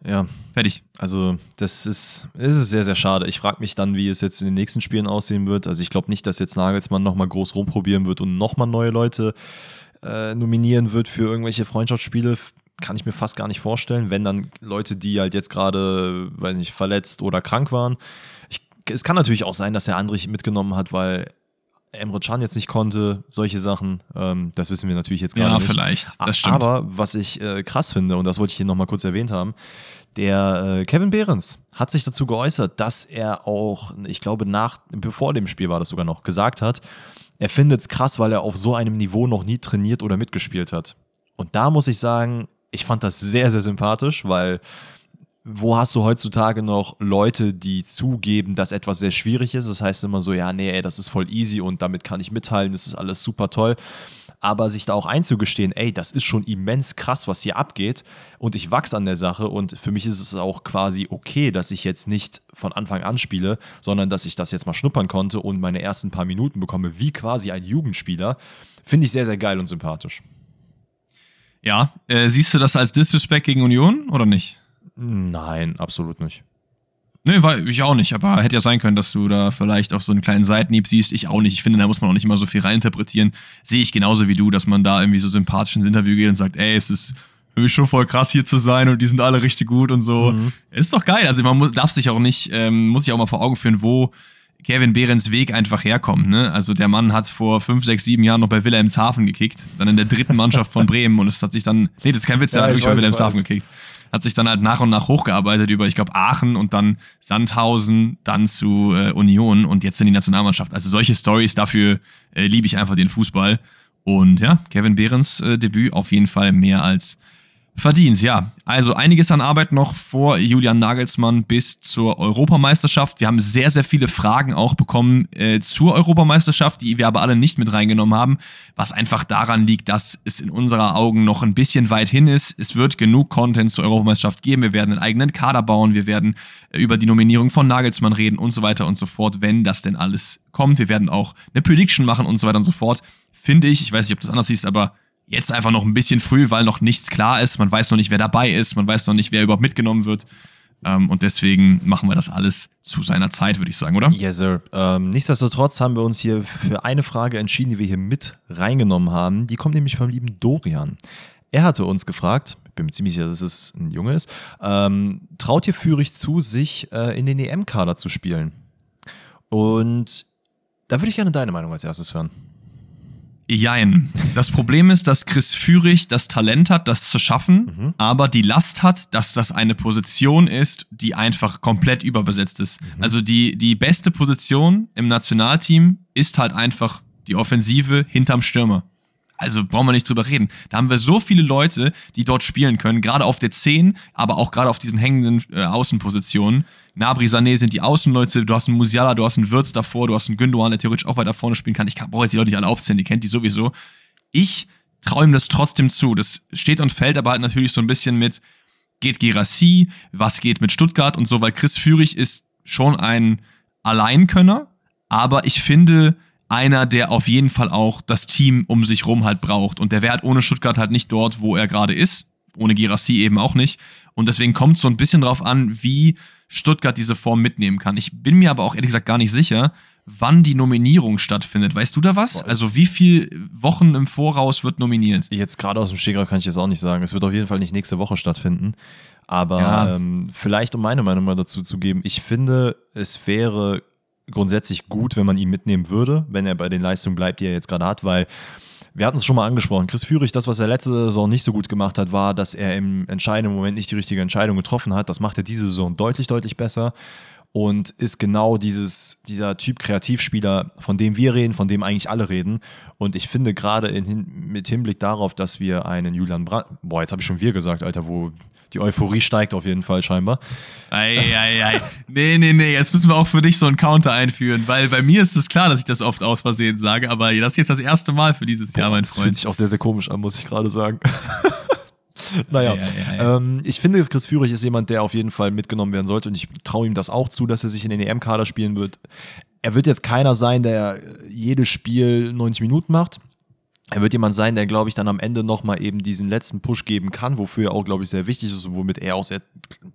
Ja, Fertig. Also, das ist, es ist sehr, sehr schade. Ich frage mich dann, wie es jetzt in den nächsten Spielen aussehen wird. Also, ich glaube nicht, dass jetzt Nagelsmann nochmal groß rumprobieren wird und nochmal neue Leute äh, nominieren wird für irgendwelche Freundschaftsspiele. Kann ich mir fast gar nicht vorstellen, wenn dann Leute, die halt jetzt gerade, weiß nicht, verletzt oder krank waren. Ich, es kann natürlich auch sein, dass er Andrich mitgenommen hat, weil Emre Can jetzt nicht konnte, solche Sachen. Ähm, das wissen wir natürlich jetzt gerade Ja, nicht. vielleicht. A- Das stimmt. Aber was ich äh, krass finde, und das wollte ich hier nochmal kurz erwähnt haben, der äh, Kevin Behrens hat sich dazu geäußert, dass er auch, ich glaube, nach, bevor dem Spiel war das sogar noch, gesagt hat, er findet es krass, weil er auf so einem Niveau noch nie trainiert oder mitgespielt hat. Und da muss ich sagen, ich fand das sehr, sehr sympathisch, weil wo hast du heutzutage noch Leute, die zugeben, dass etwas sehr schwierig ist? Das heißt immer so, ja, nee, ey, das ist voll easy und damit kann ich mitteilen, das ist alles super toll. Aber sich da auch einzugestehen, ey, das ist schon immens krass, was hier abgeht und ich wachse an der Sache und für mich ist es auch quasi okay, dass ich jetzt nicht von Anfang an spiele, sondern dass ich das jetzt mal schnuppern konnte und meine ersten paar Minuten bekomme, wie quasi ein Jugendspieler, finde ich sehr, sehr geil und sympathisch. Ja, äh, siehst du das als Disrespect gegen Union oder nicht? Nein, absolut nicht. Nee, war ich auch nicht, aber hätte ja sein können, dass du da vielleicht auch so einen kleinen Seitenhieb siehst. Ich auch nicht. Ich finde, da muss man auch nicht immer so viel reininterpretieren. Sehe ich genauso wie du, dass man da irgendwie so sympathisch ins Interview geht und sagt, ey, es ist für mich schon voll krass hier zu sein und die sind alle richtig gut und so. Mhm. Ist doch geil. Also man muss, darf sich auch nicht, ähm, muss sich auch mal vor Augen führen, wo Kevin Behrens Weg einfach herkommt. Ne? Also der Mann hat vor fünf, sechs, sieben Jahren noch bei Wilhelmshaven gekickt, dann in der dritten Mannschaft von Bremen und es hat sich dann, nee, das ist kein Witz, der ja, hat wirklich bei Wilhelmshaven gekickt hat sich dann halt nach und nach hochgearbeitet über, ich glaube, Aachen und dann Sandhausen, dann zu äh, Union und jetzt in die Nationalmannschaft. Also solche Stories, dafür äh, liebe ich einfach den Fußball. Und ja, Kevin Behrens äh, Debüt auf jeden Fall mehr als verdient. Ja, also einiges an Arbeit noch vor Julian Nagelsmann bis zur Europameisterschaft. Wir haben sehr, sehr viele Fragen auch bekommen äh, zur Europameisterschaft, die wir aber alle nicht mit reingenommen haben, was einfach daran liegt, dass es in unserer Augen noch ein bisschen weit hin ist. Es wird genug Content zur Europameisterschaft geben. Wir werden einen eigenen Kader bauen. Wir werden äh, über die Nominierung von Nagelsmann reden und so weiter und so fort, wenn das denn alles kommt. Wir werden auch eine Prediction machen und so weiter und so fort. Finde ich, ich weiß nicht, ob du das anders siehst, aber jetzt einfach noch ein bisschen früh, weil noch nichts klar ist. Man weiß noch nicht, wer dabei ist. Man weiß noch nicht, wer überhaupt mitgenommen wird. Ähm, und deswegen machen wir das alles zu seiner Zeit, würde ich sagen, oder? Yes, sir. Ähm, nichtsdestotrotz haben wir uns hier für eine Frage entschieden, die wir hier mit reingenommen haben. Die kommt nämlich vom lieben Dorian. Er hatte uns gefragt, ich bin mir ziemlich sicher, dass es ein Junge ist, ähm, traut ihr Führig zu, sich äh, in den EM-Kader zu spielen? Und da würde ich gerne deine Meinung als erstes hören. Jein. Das Problem ist, dass Chris Führig das Talent hat, das zu schaffen, mhm. aber die Last hat, dass das eine Position ist, die einfach komplett überbesetzt ist. Mhm. Also die, die beste Position im Nationalteam ist halt einfach die Offensive hinterm Stürmer. Also brauchen wir nicht drüber reden. Da haben wir so viele Leute, die dort spielen können, gerade auf der 10, aber auch gerade auf diesen hängenden äh, Außenpositionen. Nabri, Sané sind die Außenleute, du hast einen Musiala, du hast einen Wirtz davor, du hast einen Gündogan, der theoretisch auch weiter vorne spielen kann. Ich brauche jetzt die Leute nicht alle aufzählen, die kennt die sowieso. Ich traue ihm das trotzdem zu. Das steht und fällt aber halt natürlich so ein bisschen mit, geht Gerassi, was geht mit Stuttgart und so, weil Chris Führig ist schon ein Alleinkönner, aber ich finde, einer, der auf jeden Fall auch das Team um sich rum halt braucht. Und der wäre halt ohne Stuttgart halt nicht dort, wo er gerade ist. Ohne Girassi eben auch nicht. Und deswegen kommt es so ein bisschen drauf an, wie Stuttgart diese Form mitnehmen kann. Ich bin mir aber auch ehrlich gesagt gar nicht sicher, wann die Nominierung stattfindet. Weißt du da was? Also wie viele Wochen im Voraus wird nominiert? Jetzt gerade aus dem Stegreif kann ich jetzt auch nicht sagen. Es wird auf jeden Fall nicht nächste Woche stattfinden. Aber ja. ähm, vielleicht, um meine Meinung mal dazu zu geben, ich finde, es wäre grundsätzlich gut, wenn man ihn mitnehmen würde, wenn er bei den Leistungen bleibt, die er jetzt gerade hat, weil wir hatten es schon mal angesprochen. Chris Führig, das, was er letzte Saison nicht so gut gemacht hat, war, dass er im entscheidenden Moment nicht die richtige Entscheidung getroffen hat. Das macht er diese Saison deutlich, deutlich besser und ist genau dieses, dieser Typ Kreativspieler, von dem wir reden, von dem eigentlich alle reden. Und ich finde gerade mit Hinblick darauf, dass wir einen Julian Brandt, boah, jetzt habe ich schon wir gesagt, Alter, wo die Euphorie steigt auf jeden Fall scheinbar. Eieiei. Nee, nee, nee, jetzt müssen wir auch für dich so einen Counter einführen, weil bei mir ist es klar, dass ich das oft aus Versehen sage, aber das ist jetzt das erste Mal für dieses Jahr, mein Freund. Das fühlt sich auch sehr, sehr komisch an, muss ich gerade sagen. naja, ja, ja, ja. Ähm, ich finde, Chris Führig ist jemand, der auf jeden Fall mitgenommen werden sollte und ich traue ihm das auch zu, dass er sich in den EM-Kader spielen wird. Er wird jetzt keiner sein, der jedes Spiel 90 Minuten macht er wird jemand sein, der, glaube ich, dann am Ende nochmal eben diesen letzten Push geben kann, wofür er auch, glaube ich, sehr wichtig ist und womit er auch sehr,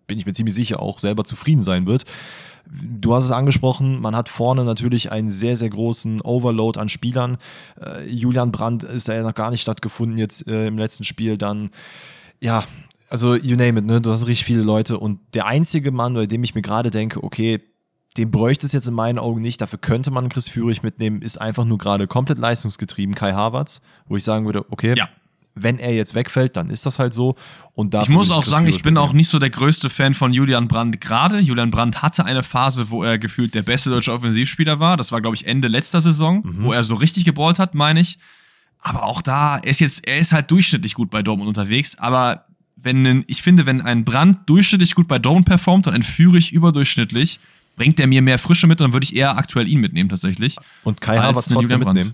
bin ich mir ziemlich sicher, auch selber zufrieden sein wird. Du hast es angesprochen, man hat vorne natürlich einen sehr, sehr großen Overload an Spielern. Äh, Julian Brandt ist da ja noch gar nicht stattgefunden jetzt äh, im letzten Spiel. Dann, ja, also you name it, ne? Du hast richtig viele Leute. Und der einzige Mann, bei dem ich mir gerade denke, okay, den bräuchte es jetzt in meinen Augen nicht. Dafür könnte man Chris Führig mitnehmen. Ist einfach nur gerade komplett leistungsgetrieben. Kai Havertz, wo ich sagen würde, okay, ja. wenn er jetzt wegfällt, dann ist das halt so. Und ich muss auch sagen, ich bin auch nicht so der größte Fan von Julian Brandt gerade. Julian Brandt hatte eine Phase, wo er gefühlt der beste deutsche Offensivspieler war. Das war, glaube ich, Ende letzter Saison, mhm. wo er so richtig geballt hat, meine ich. Aber auch da, er ist jetzt, er ist halt durchschnittlich gut bei Dortmund unterwegs. Aber wenn ich finde, wenn ein Brand durchschnittlich gut bei Dortmund performt und ein Fürich überdurchschnittlich, bringt der mir mehr Frische mit, dann würde ich eher aktuell ihn mitnehmen tatsächlich. Und Kai Havertz trotzdem mitnehmen?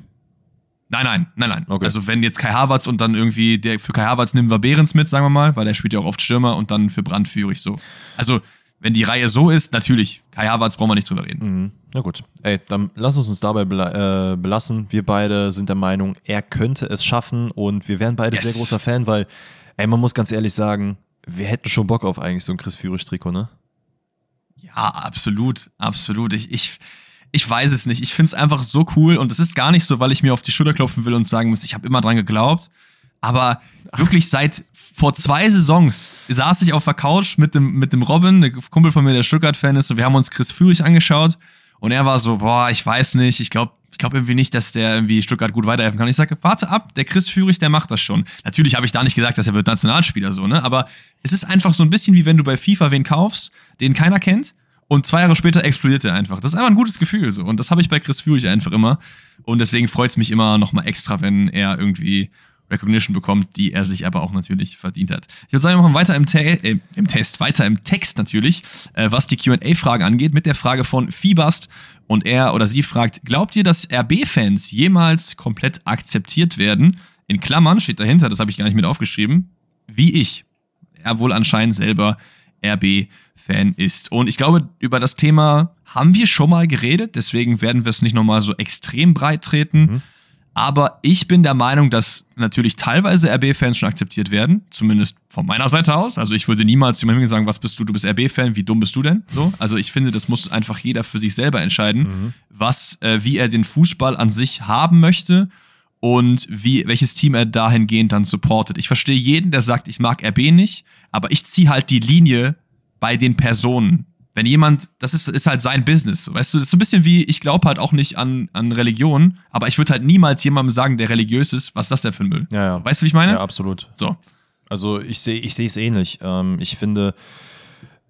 Nein, nein, nein, nein. Okay. Also wenn jetzt Kai Havertz und dann irgendwie, der für Kai Havertz nehmen wir Behrens mit, sagen wir mal, weil der spielt ja auch oft Stürmer und dann für Brand Fürich so. Also wenn die Reihe so ist, natürlich, Kai Havertz brauchen wir nicht drüber reden. Mhm. Na gut. Ey, dann lass uns uns dabei äh, belassen. Wir beide sind der Meinung, er könnte es schaffen und wir wären beide yes. sehr großer Fan, weil, ey, man muss ganz ehrlich sagen, wir hätten schon Bock auf eigentlich so ein Chris Führig-Trikot, ne? Ja, absolut, absolut. Ich, ich, ich weiß es nicht. Ich finde es einfach so cool und es ist gar nicht so, weil ich mir auf die Schulter klopfen will und sagen muss, ich habe immer dran geglaubt. Aber wirklich seit vor zwei Saisons saß ich auf der Couch mit dem, mit dem Robin, der Kumpel von mir, der Stuttgart-Fan ist, und wir haben uns Chris Führig angeschaut und er war so, boah, ich weiß nicht, ich glaube ich glaube irgendwie nicht, dass der irgendwie Stuttgart gut weiterhelfen kann. Ich sage, warte ab, der Chris Führig, der macht das schon. Natürlich habe ich da nicht gesagt, dass er wird Nationalspieler so, ne? Aber es ist einfach so ein bisschen wie wenn du bei FIFA wen kaufst, den keiner kennt und zwei Jahre später explodiert er einfach. Das ist einfach ein gutes Gefühl so. Und das habe ich bei Chris Führig einfach immer. Und deswegen freut es mich immer noch mal extra, wenn er irgendwie Recognition bekommt, die er sich aber auch natürlich verdient hat. Ich würde sagen, wir machen weiter im, Te äh, im Test, weiter im Text natürlich, äh, was die QA-Frage angeht, mit der Frage von Fiebast. Und er oder sie fragt: Glaubt ihr, dass RB-Fans jemals komplett akzeptiert werden? In Klammern steht dahinter, das habe ich gar nicht mit aufgeschrieben, wie ich. Er wohl anscheinend selber RB-Fan ist. Und ich glaube, über das Thema haben wir schon mal geredet, deswegen werden wir es nicht nochmal so extrem breit treten. Mhm. Aber ich bin der Meinung, dass natürlich teilweise RB-Fans schon akzeptiert werden, zumindest von meiner Seite aus. Also ich würde niemals jemandem sagen, was bist du, du bist RB-Fan, wie dumm bist du denn? So, also ich finde, das muss einfach jeder für sich selber entscheiden, mhm. was, äh, wie er den Fußball an sich haben möchte und wie, welches Team er dahingehend dann supportet. Ich verstehe jeden, der sagt, ich mag RB nicht, aber ich ziehe halt die Linie bei den Personen wenn jemand, das ist, ist halt sein Business. Weißt du, das ist so ein bisschen wie, ich glaube halt auch nicht an, an Religion, aber ich würde halt niemals jemandem sagen, der religiös ist, was ist das denn für ein Müll? Ja, ja. So, weißt du, wie ich meine? Ja, absolut. So. Also ich sehe ich sehe es ähnlich. Ähm, ich finde,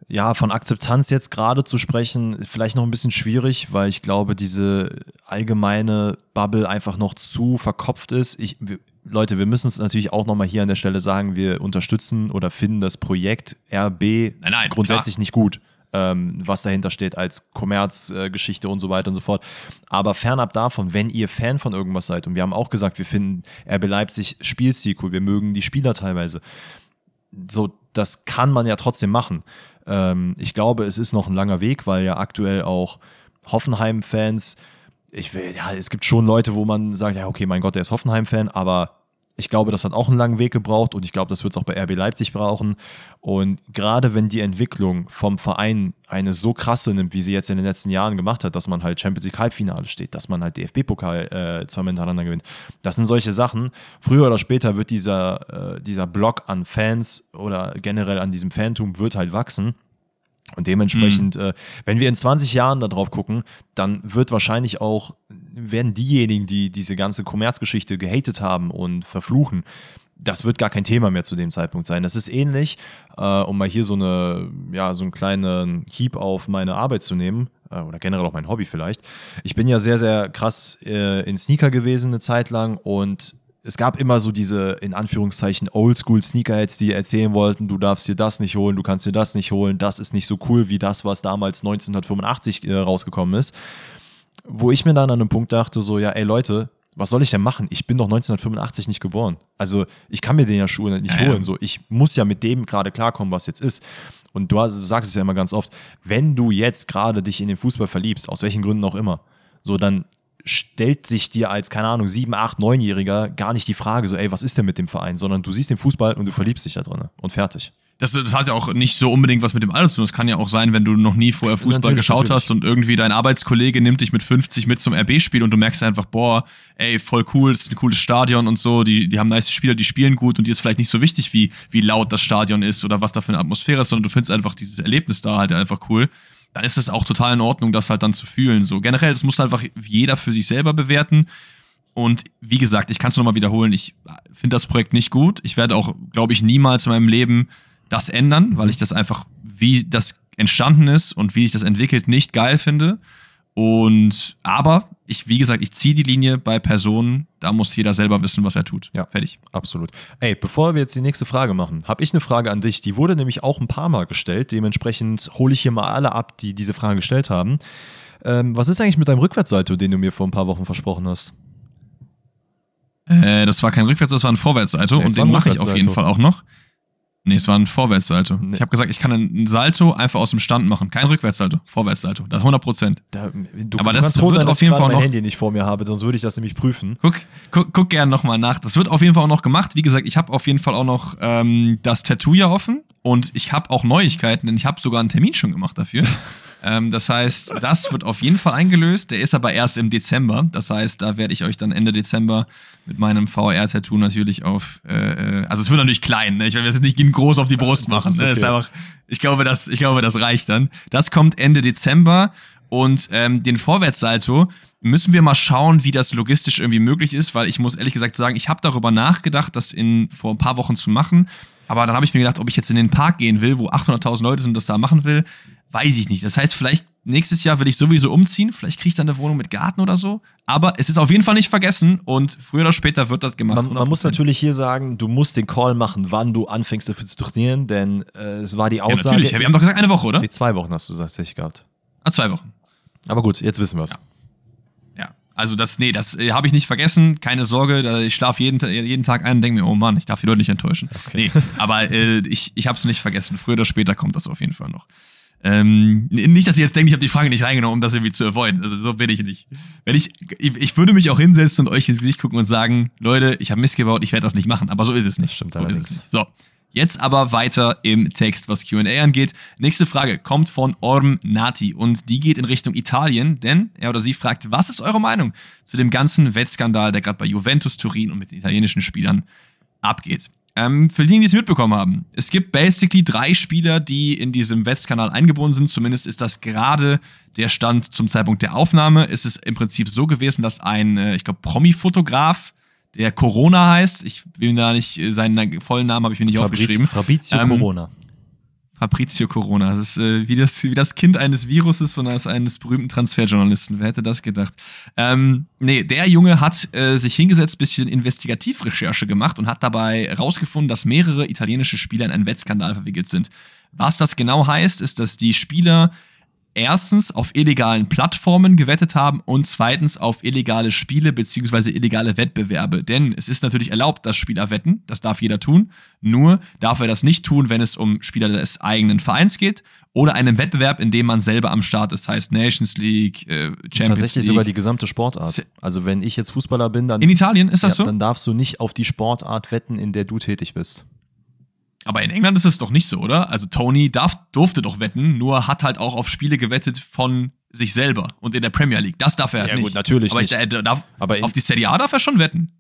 ja, von Akzeptanz jetzt gerade zu sprechen, vielleicht noch ein bisschen schwierig, weil ich glaube, diese allgemeine Bubble einfach noch zu verkopft ist. Ich, wir, Leute, wir müssen es natürlich auch nochmal hier an der Stelle sagen, wir unterstützen oder finden das Projekt RB nein, nein, grundsätzlich klar. nicht gut ähm, was dahinter steht als Kommerzgeschichte äh, und so weiter und so fort. Aber fernab davon, wenn ihr Fan von irgendwas seid, und wir haben auch gesagt, wir finden RB Leipzig Spielstil cool, wir mögen die Spieler teilweise. So, das kann man ja trotzdem machen. Ähm, ich glaube, es ist noch ein langer Weg, weil ja aktuell auch Hoffenheim-Fans, ich will, ja, es gibt schon Leute, wo man sagt, ja, okay, mein Gott, der ist Hoffenheim-Fan, aber ich glaube, das hat auch einen langen Weg gebraucht und ich glaube, das wird es auch bei RB Leipzig brauchen. Und gerade wenn die Entwicklung vom Verein eine so krasse nimmt, wie sie jetzt in den letzten Jahren gemacht hat, dass man halt Champions League Halbfinale steht, dass man halt DFB-Pokal äh, zweimal hintereinander gewinnt, das sind solche Sachen. Früher oder später wird dieser, äh, dieser Block an Fans oder generell an diesem Fantum wird halt wachsen. Und dementsprechend, mhm. äh, wenn wir in 20 Jahren da drauf gucken, dann wird wahrscheinlich auch, werden diejenigen, die diese ganze Kommerzgeschichte gehatet haben und verfluchen, das wird gar kein Thema mehr zu dem Zeitpunkt sein. Das ist ähnlich, äh, um mal hier so eine, ja, so einen kleinen Hieb auf meine Arbeit zu nehmen, äh, oder generell auch mein Hobby vielleicht. Ich bin ja sehr, sehr krass äh, in Sneaker gewesen eine Zeit lang und es gab immer so diese, in Anführungszeichen, Oldschool-Sneakerheads, die erzählen wollten, du darfst dir das nicht holen, du kannst dir das nicht holen, das ist nicht so cool wie das, was damals 1985 äh, rausgekommen ist. Wo ich mir dann an einem Punkt dachte, so, ja, ey Leute, was soll ich denn machen? Ich bin doch 1985 nicht geboren. Also ich kann mir den ja Schuhe nicht ja, holen. So, ich muss ja mit dem gerade klarkommen, was jetzt ist. Und du, hast, du sagst es ja immer ganz oft, wenn du jetzt gerade dich in den Fußball verliebst, aus welchen Gründen auch immer, so dann stellt sich dir als, keine Ahnung, sieben, acht, neunjähriger gar nicht die Frage, so, ey, was ist denn mit dem Verein, sondern du siehst den Fußball und du verliebst dich da drin und fertig. Das, das hat ja auch nicht so unbedingt was mit dem Alter zu tun. Das kann ja auch sein, wenn du noch nie vorher Fußball natürlich, geschaut natürlich. hast und irgendwie dein Arbeitskollege nimmt dich mit 50 mit zum RB-Spiel und du merkst einfach, boah, ey, voll cool, das ist ein cooles Stadion und so, die, die haben nice Spieler, die spielen gut und dir ist vielleicht nicht so wichtig, wie, wie laut das Stadion ist oder was da für eine Atmosphäre ist, sondern du findest einfach dieses Erlebnis da halt einfach cool dann ist es auch total in Ordnung, das halt dann zu fühlen. So generell, das muss einfach jeder für sich selber bewerten. Und wie gesagt, ich kann es nochmal wiederholen, ich finde das Projekt nicht gut. Ich werde auch, glaube ich, niemals in meinem Leben das ändern, weil ich das einfach, wie das entstanden ist und wie sich das entwickelt, nicht geil finde. Und aber ich, wie gesagt, ich ziehe die Linie bei Personen, da muss jeder selber wissen, was er tut. Ja, fertig. Absolut. Ey, bevor wir jetzt die nächste Frage machen, habe ich eine Frage an dich. Die wurde nämlich auch ein paar Mal gestellt. Dementsprechend hole ich hier mal alle ab, die diese Frage gestellt haben. Ähm, was ist eigentlich mit deinem Rückwärtssalto, den du mir vor ein paar Wochen versprochen hast? Äh, das war kein Rückwärts, das war ein Vorwärtssalto nee, und den mache ich auf jeden Fall auch noch. Nee, es war ein Vorwärtssalto. Nee. Ich habe gesagt, ich kann einen Salto einfach aus dem Stand machen. Kein Rückwärtssalto, Vorwärtssalto. Das 100 Prozent. Da, Aber das froh wird sein, auf jeden Fall noch. Handy nicht vor mir habe, sonst würde ich das nämlich prüfen. Guck, guck, guck gerne nochmal nach. Das wird auf jeden Fall auch noch gemacht. Wie gesagt, ich habe auf jeden Fall auch noch ähm, das Tattoo ja offen und ich habe auch Neuigkeiten, denn ich habe sogar einen Termin schon gemacht dafür. Ähm, das heißt, das wird auf jeden Fall eingelöst. Der ist aber erst im Dezember. Das heißt, da werde ich euch dann Ende Dezember mit meinem VR-Tattoo natürlich auf. Äh, äh, also es wird natürlich klein. Ne? Ich werde jetzt nicht groß auf die Brust machen. Ist, okay. ne? ist einfach, ich glaube, das, ich glaube, das reicht dann. Das kommt Ende Dezember und ähm, den Vorwärtssalto müssen wir mal schauen, wie das logistisch irgendwie möglich ist, weil ich muss ehrlich gesagt sagen, ich habe darüber nachgedacht, das in vor ein paar Wochen zu machen. Aber dann habe ich mir gedacht, ob ich jetzt in den Park gehen will, wo 800.000 Leute sind, das da machen will, weiß ich nicht. Das heißt, vielleicht nächstes Jahr will ich sowieso umziehen. Vielleicht kriege ich dann eine Wohnung mit Garten oder so. Aber es ist auf jeden Fall nicht vergessen und früher oder später wird das gemacht. Man, man muss natürlich hier sagen, du musst den Call machen, wann du anfängst dafür zu trainieren, denn äh, es war die Aussage. Ja, natürlich. Ja, wir haben doch gesagt eine Woche, oder? Nee, zwei Wochen hast du tatsächlich gehabt. Ah, zwei Wochen. Aber gut, jetzt wissen wir es. Ja. ja. Also das, nee, das äh, habe ich nicht vergessen. Keine Sorge, ich schlafe jeden, jeden Tag ein und denke mir, oh Mann, ich darf die Leute nicht enttäuschen. Okay. Nee, aber äh, ich, ich habe es nicht vergessen. Früher oder später kommt das auf jeden Fall noch. Ähm, nicht, dass ihr jetzt denkt, ich habe die Frage nicht reingenommen, um das irgendwie zu avoiden. Also so bin ich nicht. Wenn ich, ich würde mich auch hinsetzen und euch ins Gesicht gucken und sagen, Leute, ich habe Mist gebaut, ich werde das nicht machen. Aber so ist es nicht. Stimmt so ist es nicht. So. Jetzt aber weiter im Text, was QA angeht. Nächste Frage kommt von Orm Nati und die geht in Richtung Italien, denn er oder sie fragt, was ist eure Meinung zu dem ganzen Wettskandal, der gerade bei Juventus Turin und mit den italienischen Spielern abgeht? Ähm, für die, die es mitbekommen haben, es gibt basically drei Spieler, die in diesem Westkanal eingebunden sind. Zumindest ist das gerade der Stand zum Zeitpunkt der Aufnahme. Es ist im Prinzip so gewesen, dass ein, äh, ich glaube, Promi-Fotograf, der Corona heißt, ich will da nicht, äh, seinen vollen Namen habe ich mir nicht Fabriz, aufgeschrieben. Fabrizio ähm, Corona. Fabrizio Corona. Das ist äh, wie, das, wie das Kind eines Viruses und eines berühmten Transferjournalisten. Wer hätte das gedacht? Ähm, nee, der Junge hat äh, sich hingesetzt, bisschen Investigativrecherche gemacht und hat dabei herausgefunden, dass mehrere italienische Spieler in einen Wettskandal verwickelt sind. Was das genau heißt, ist, dass die Spieler erstens auf illegalen Plattformen gewettet haben und zweitens auf illegale Spiele bzw. illegale Wettbewerbe. Denn es ist natürlich erlaubt, dass Spieler wetten, das darf jeder tun. Nur darf er das nicht tun, wenn es um Spieler des eigenen Vereins geht oder einem Wettbewerb, in dem man selber am Start ist. Das heißt Nations League, äh, Champions Tatsächlich League. sogar die gesamte Sportart. Also wenn ich jetzt Fußballer bin, dann. In Italien ist das ja, so? Dann darfst du nicht auf die Sportart wetten, in der du tätig bist. Aber in England ist es doch nicht so, oder? Also Tony darf, durfte doch wetten, nur hat halt auch auf Spiele gewettet von sich selber und in der Premier League. Das darf er halt ja, nicht. Gut, natürlich aber nicht. Ich, er darf, aber auf die Serie A darf er schon wetten.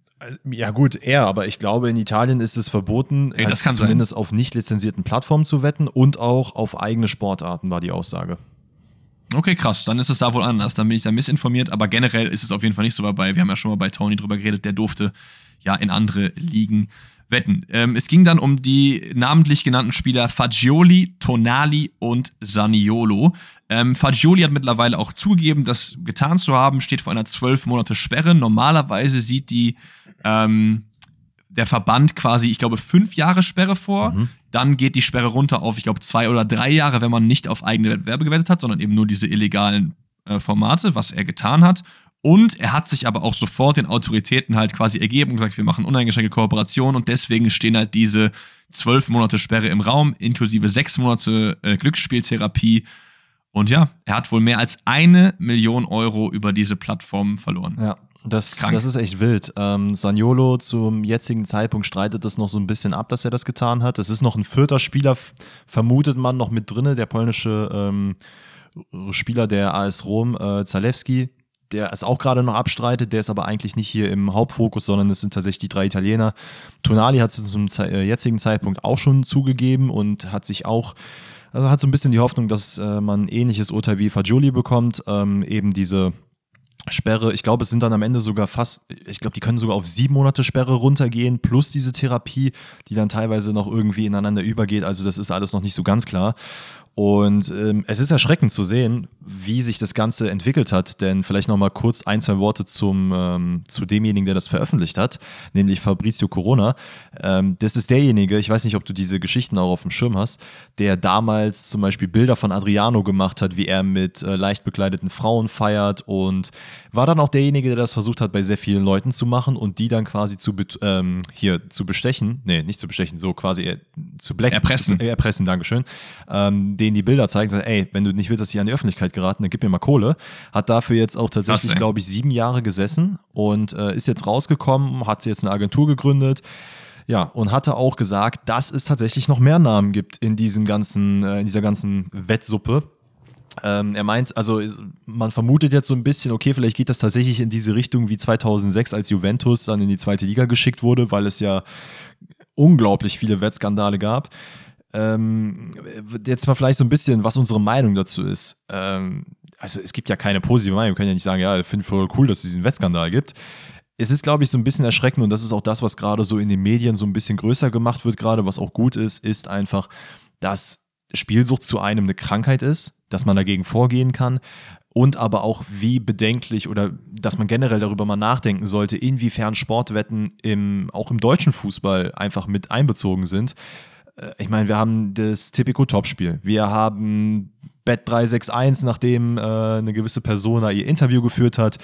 Ja gut, er, aber ich glaube, in Italien ist es verboten, Ey, halt zumindest sein. auf nicht lizenzierten Plattformen zu wetten und auch auf eigene Sportarten, war die Aussage. Okay, krass. Dann ist es da wohl anders. Dann bin ich da missinformiert. Aber generell ist es auf jeden Fall nicht so dabei. Wir haben ja schon mal bei Tony drüber geredet. Der durfte ja in andere Ligen wetten. Ähm, es ging dann um die namentlich genannten Spieler Fagioli, Tonali und Saniolo. Ähm, Fagioli hat mittlerweile auch zugegeben, das getan zu haben, steht vor einer zwölf Monate Sperre. Normalerweise sieht die ähm, der Verband quasi, ich glaube, fünf Jahre Sperre vor. Mhm. Dann geht die Sperre runter auf, ich glaube, zwei oder drei Jahre, wenn man nicht auf eigene Wettbewerbe gewettet hat, sondern eben nur diese illegalen äh, Formate, was er getan hat. Und er hat sich aber auch sofort den Autoritäten halt quasi ergeben und gesagt, wir machen uneingeschränkte Kooperation und deswegen stehen halt diese zwölf Monate Sperre im Raum, inklusive sechs Monate äh, Glücksspieltherapie. Und ja, er hat wohl mehr als eine Million Euro über diese Plattform verloren. Ja, das, das ist echt wild. Ähm, Saniolo zum jetzigen Zeitpunkt streitet das noch so ein bisschen ab, dass er das getan hat. Es ist noch ein vierter Spieler, vermutet man, noch mit drinne, der polnische ähm, Spieler der AS Rom, äh, Zalewski, der es auch gerade noch abstreitet, der ist aber eigentlich nicht hier im Hauptfokus, sondern es sind tatsächlich die drei Italiener. Tonali hat es zum äh, jetzigen Zeitpunkt auch schon zugegeben und hat sich auch, also hat so ein bisschen die Hoffnung, dass äh, man ein ähnliches Urteil wie Fagioli bekommt, ähm, eben diese Sperre. Ich glaube, es sind dann am Ende sogar fast, ich glaube, die können sogar auf sieben Monate Sperre runtergehen, plus diese Therapie, die dann teilweise noch irgendwie ineinander übergeht. Also das ist alles noch nicht so ganz klar. Und ähm, es ist erschreckend zu sehen, wie sich das Ganze entwickelt hat. Denn vielleicht noch mal kurz ein, zwei Worte zum, ähm, zu demjenigen, der das veröffentlicht hat, nämlich Fabrizio Corona. Ähm, das ist derjenige, ich weiß nicht, ob du diese Geschichten auch auf dem Schirm hast, der damals zum Beispiel Bilder von Adriano gemacht hat, wie er mit äh, leicht bekleideten Frauen feiert und war dann auch derjenige, der das versucht hat, bei sehr vielen Leuten zu machen und die dann quasi zu ähm, hier zu bestechen, nee, nicht zu bestechen, so quasi äh, zu blacken. Erpressen. Zu, äh, erpressen, Dankeschön. Ähm, denen die Bilder zeigen, sagen, ey, wenn du nicht willst, dass sie an die Öffentlichkeit geraten, dann gib mir mal Kohle. Hat dafür jetzt auch tatsächlich, glaube ich, sieben Jahre gesessen und äh, ist jetzt rausgekommen, hat jetzt eine Agentur gegründet. Ja, und hatte auch gesagt, dass es tatsächlich noch mehr Namen gibt in diesem ganzen, äh, in dieser ganzen Wettsuppe. Ähm, er meint, also man vermutet jetzt so ein bisschen, okay, vielleicht geht das tatsächlich in diese Richtung wie 2006, als Juventus dann in die zweite Liga geschickt wurde, weil es ja unglaublich viele Wettskandale gab. Ähm, jetzt mal vielleicht so ein bisschen, was unsere Meinung dazu ist. Ähm, also es gibt ja keine positive Meinung. Wir können ja nicht sagen, ja, ich finde voll cool, dass es diesen Wettskandal gibt. Es ist, glaube ich, so ein bisschen erschreckend und das ist auch das, was gerade so in den Medien so ein bisschen größer gemacht wird, gerade was auch gut ist, ist einfach, dass Spielsucht zu einem eine Krankheit ist, dass man dagegen vorgehen kann und aber auch wie bedenklich oder dass man generell darüber mal nachdenken sollte, inwiefern Sportwetten im, auch im deutschen Fußball einfach mit einbezogen sind. Äh, ich meine, wir haben das Typico-Topspiel. Wir haben Bet 361, nachdem äh, eine gewisse Persona ihr Interview geführt hat.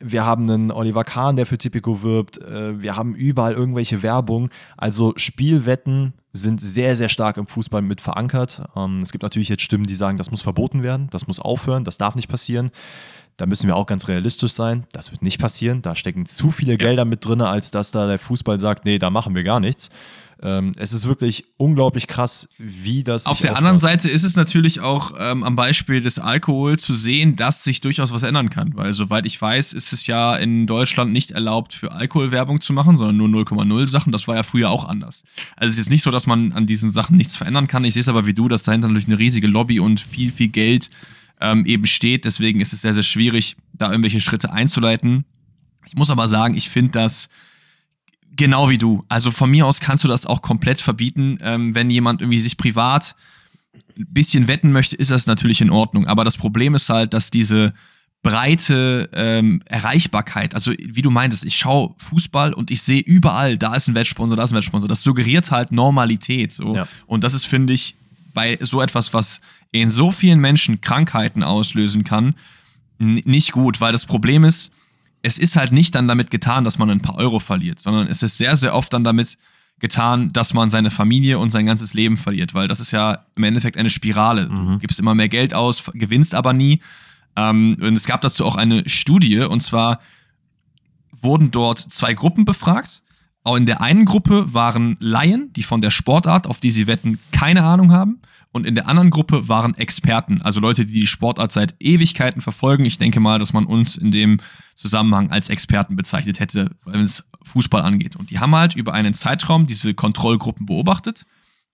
Wir haben einen Oliver Kahn, der für Typico wirbt. Äh, wir haben überall irgendwelche Werbung. Also Spielwetten sind sehr, sehr stark im Fußball mit verankert. Ähm, es gibt natürlich jetzt Stimmen, die sagen, das muss verboten werden, das muss aufhören, das darf nicht passieren. Da müssen wir auch ganz realistisch sein. Das wird nicht passieren. Da stecken zu viele Gelder mit drin, als dass da der Fußball sagt, nee, da machen wir gar nichts. Ähm, es ist wirklich unglaublich krass, wie das. Auf der aufbaut. anderen Seite ist es natürlich auch ähm, am Beispiel des Alkohol zu sehen, dass sich durchaus was ändern kann. Weil, soweit ich weiß, ist es ja in Deutschland nicht erlaubt, für Alkoholwerbung zu machen, sondern nur 0,0 Sachen. Das war ja früher auch anders. Also es ist nicht so, dass man an diesen Sachen nichts verändern kann. Ich sehe es aber wie du, dass dahinter natürlich eine riesige Lobby und viel, viel Geld ähm, eben steht. Deswegen ist es sehr, sehr schwierig, da irgendwelche Schritte einzuleiten. Ich muss aber sagen, ich finde das Genau wie du. Also von mir aus kannst du das auch komplett verbieten. Ähm, wenn jemand irgendwie sich privat ein bisschen wetten möchte, ist das natürlich in Ordnung. Aber das Problem ist halt, dass diese breite ähm, Erreichbarkeit, also wie du meintest, ich schaue Fußball und ich sehe überall, da ist ein Wettsponsor, da ist ein Wettsponsor. Das suggeriert halt Normalität. So. Ja. Und das ist, finde ich, bei so etwas, was in so vielen Menschen Krankheiten auslösen kann, nicht gut, weil das Problem ist, es ist halt nicht dann damit getan, dass man ein paar Euro verliert, sondern es ist sehr, sehr oft dann damit getan, dass man seine Familie und sein ganzes Leben verliert, weil das ist ja im Endeffekt eine Spirale. Du mhm. gibst immer mehr Geld aus, gewinnst aber nie. Ähm, und es gab dazu auch eine Studie, und zwar wurden dort zwei Gruppen befragt. Auch in der einen Gruppe waren Laien, die von der Sportart, auf die sie wetten, keine Ahnung haben und in der anderen Gruppe waren Experten, also Leute, die die Sportart seit Ewigkeiten verfolgen. Ich denke mal, dass man uns in dem Zusammenhang als Experten bezeichnet hätte, wenn es Fußball angeht. Und die haben halt über einen Zeitraum diese Kontrollgruppen beobachtet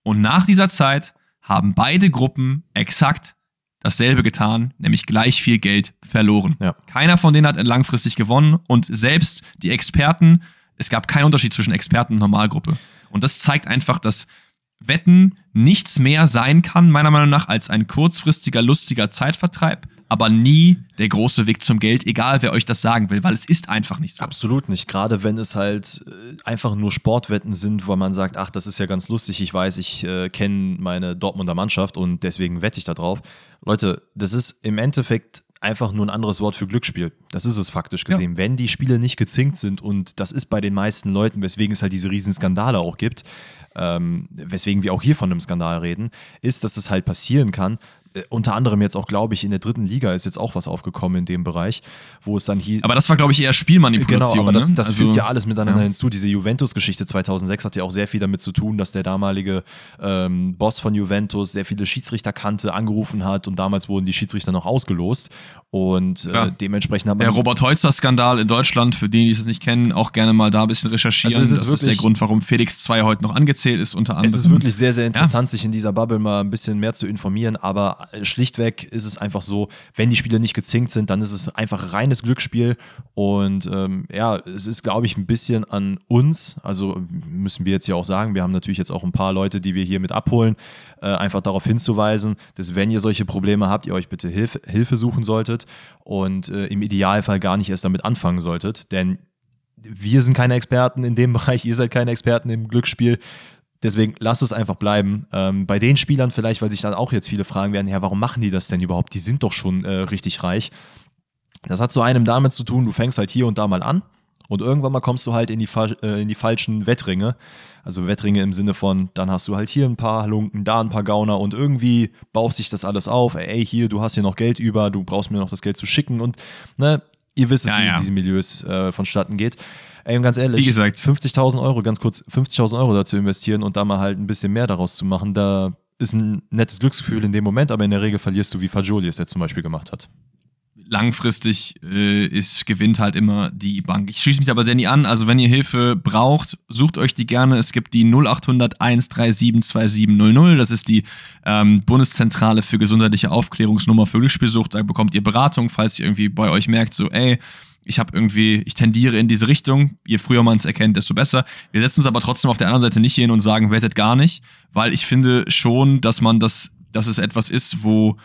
und nach dieser Zeit haben beide Gruppen exakt dasselbe getan, nämlich gleich viel Geld verloren. Ja. Keiner von denen hat langfristig gewonnen und selbst die Experten, es gab keinen Unterschied zwischen Experten und Normalgruppe. Und das zeigt einfach, dass Wetten nichts mehr sein kann, meiner Meinung nach, als ein kurzfristiger, lustiger Zeitvertreib, aber nie der große Weg zum Geld, egal wer euch das sagen will, weil es ist einfach nicht so. Absolut nicht. Gerade wenn es halt äh, einfach nur Sportwetten sind, wo man sagt, ach, das ist ja ganz lustig, ich weiß, ich äh, kenne meine Dortmunder Mannschaft und deswegen wette ich da drauf. Leute, das ist im Endeffekt einfach nur ein anderes Wort für Glücksspiel. Das ist es faktisch gesehen. Ja. Wenn die Spiele nicht gezinkt sind und das ist bei den meisten Leuten, weswegen es halt diese riesen Skandale auch gibt, ähm, weswegen wir auch hier von einem Skandal reden, ist, dass es halt passieren kann, unter anderem jetzt auch, glaube ich, in der dritten Liga ist jetzt auch was aufgekommen in dem Bereich, wo es dann hieß. Aber das war, glaube ich, eher Spielmanipulation. Genau, aber das, ne? das also, fügt ja alles miteinander ja. hinzu. Diese Juventus-Geschichte 2006 hat ja auch sehr viel damit zu tun, dass der damalige ähm, Boss von Juventus sehr viele Schiedsrichter kannte, angerufen hat und damals wurden die Schiedsrichter noch ausgelost und äh, ja. dementsprechend hat man. Der Robert-Heutzer-Skandal in Deutschland, für die, die es nicht kennen, auch gerne mal da ein bisschen recherchieren. Also ist das ist der Grund, warum Felix 2 heute noch angezählt ist, unter anderem. Es ist wirklich sehr, sehr interessant, ja. sich in dieser Bubble mal ein bisschen mehr zu informieren, aber schlichtweg ist es einfach so, wenn die Spieler nicht gezinkt sind, dann ist es einfach reines Glücksspiel. Und ähm, ja, es ist, glaube ich, ein bisschen an uns, also müssen wir jetzt ja auch sagen, wir haben natürlich jetzt auch ein paar Leute, die wir hier mit abholen, äh, einfach darauf hinzuweisen, dass wenn ihr solche Probleme habt, ihr euch bitte Hilfe, Hilfe suchen solltet und äh, im Idealfall gar nicht erst damit anfangen solltet. Denn wir sind keine Experten in dem Bereich, ihr seid keine Experten im Glücksspiel. Deswegen lasst es einfach bleiben. Ähm, bei den Spielern vielleicht, weil sich dann auch jetzt viele fragen werden, ja, warum machen die das denn überhaupt? Die sind doch schon äh, richtig reich. Das hat zu einem damit zu tun, du fängst halt hier und da mal an und irgendwann mal kommst du halt in die, äh, in die falschen Wettringe. Also Wettringe im Sinne von, dann hast du halt hier ein paar Lunken, da ein paar Gauner und irgendwie baust sich das alles auf. Ey, hier, du hast hier noch Geld über, du brauchst mir noch das Geld zu schicken und ne, ihr wisst es, ja, wie ja. diese Milieux äh, vonstatten geht. Ey, und ganz ehrlich, wie gesagt, 50.000 Euro, ganz kurz, 50.000 Euro dazu investieren und da mal halt ein bisschen mehr daraus zu machen, da ist ein nettes Glücksgefühl in dem Moment, aber in der Regel verlierst du, wie Fajoli es jetzt zum Beispiel gemacht hat langfristig äh, ist, gewinnt halt immer die Bank. Ich schließe mich aber Danny an. Also wenn ihr Hilfe braucht, sucht euch die gerne. Es gibt die 0800 137 2700. Das ist die ähm, Bundeszentrale für gesundheitliche Aufklärungsnummer für Glücksspielsucht. Da bekommt ihr Beratung, falls ihr irgendwie bei euch merkt, so ey, ich habe irgendwie, ich tendiere in diese Richtung. Je früher man es erkennt, desto besser. Wir setzen uns aber trotzdem auf der anderen Seite nicht hin und sagen, wettet gar nicht, weil ich finde schon, dass man das, dass es etwas ist, wo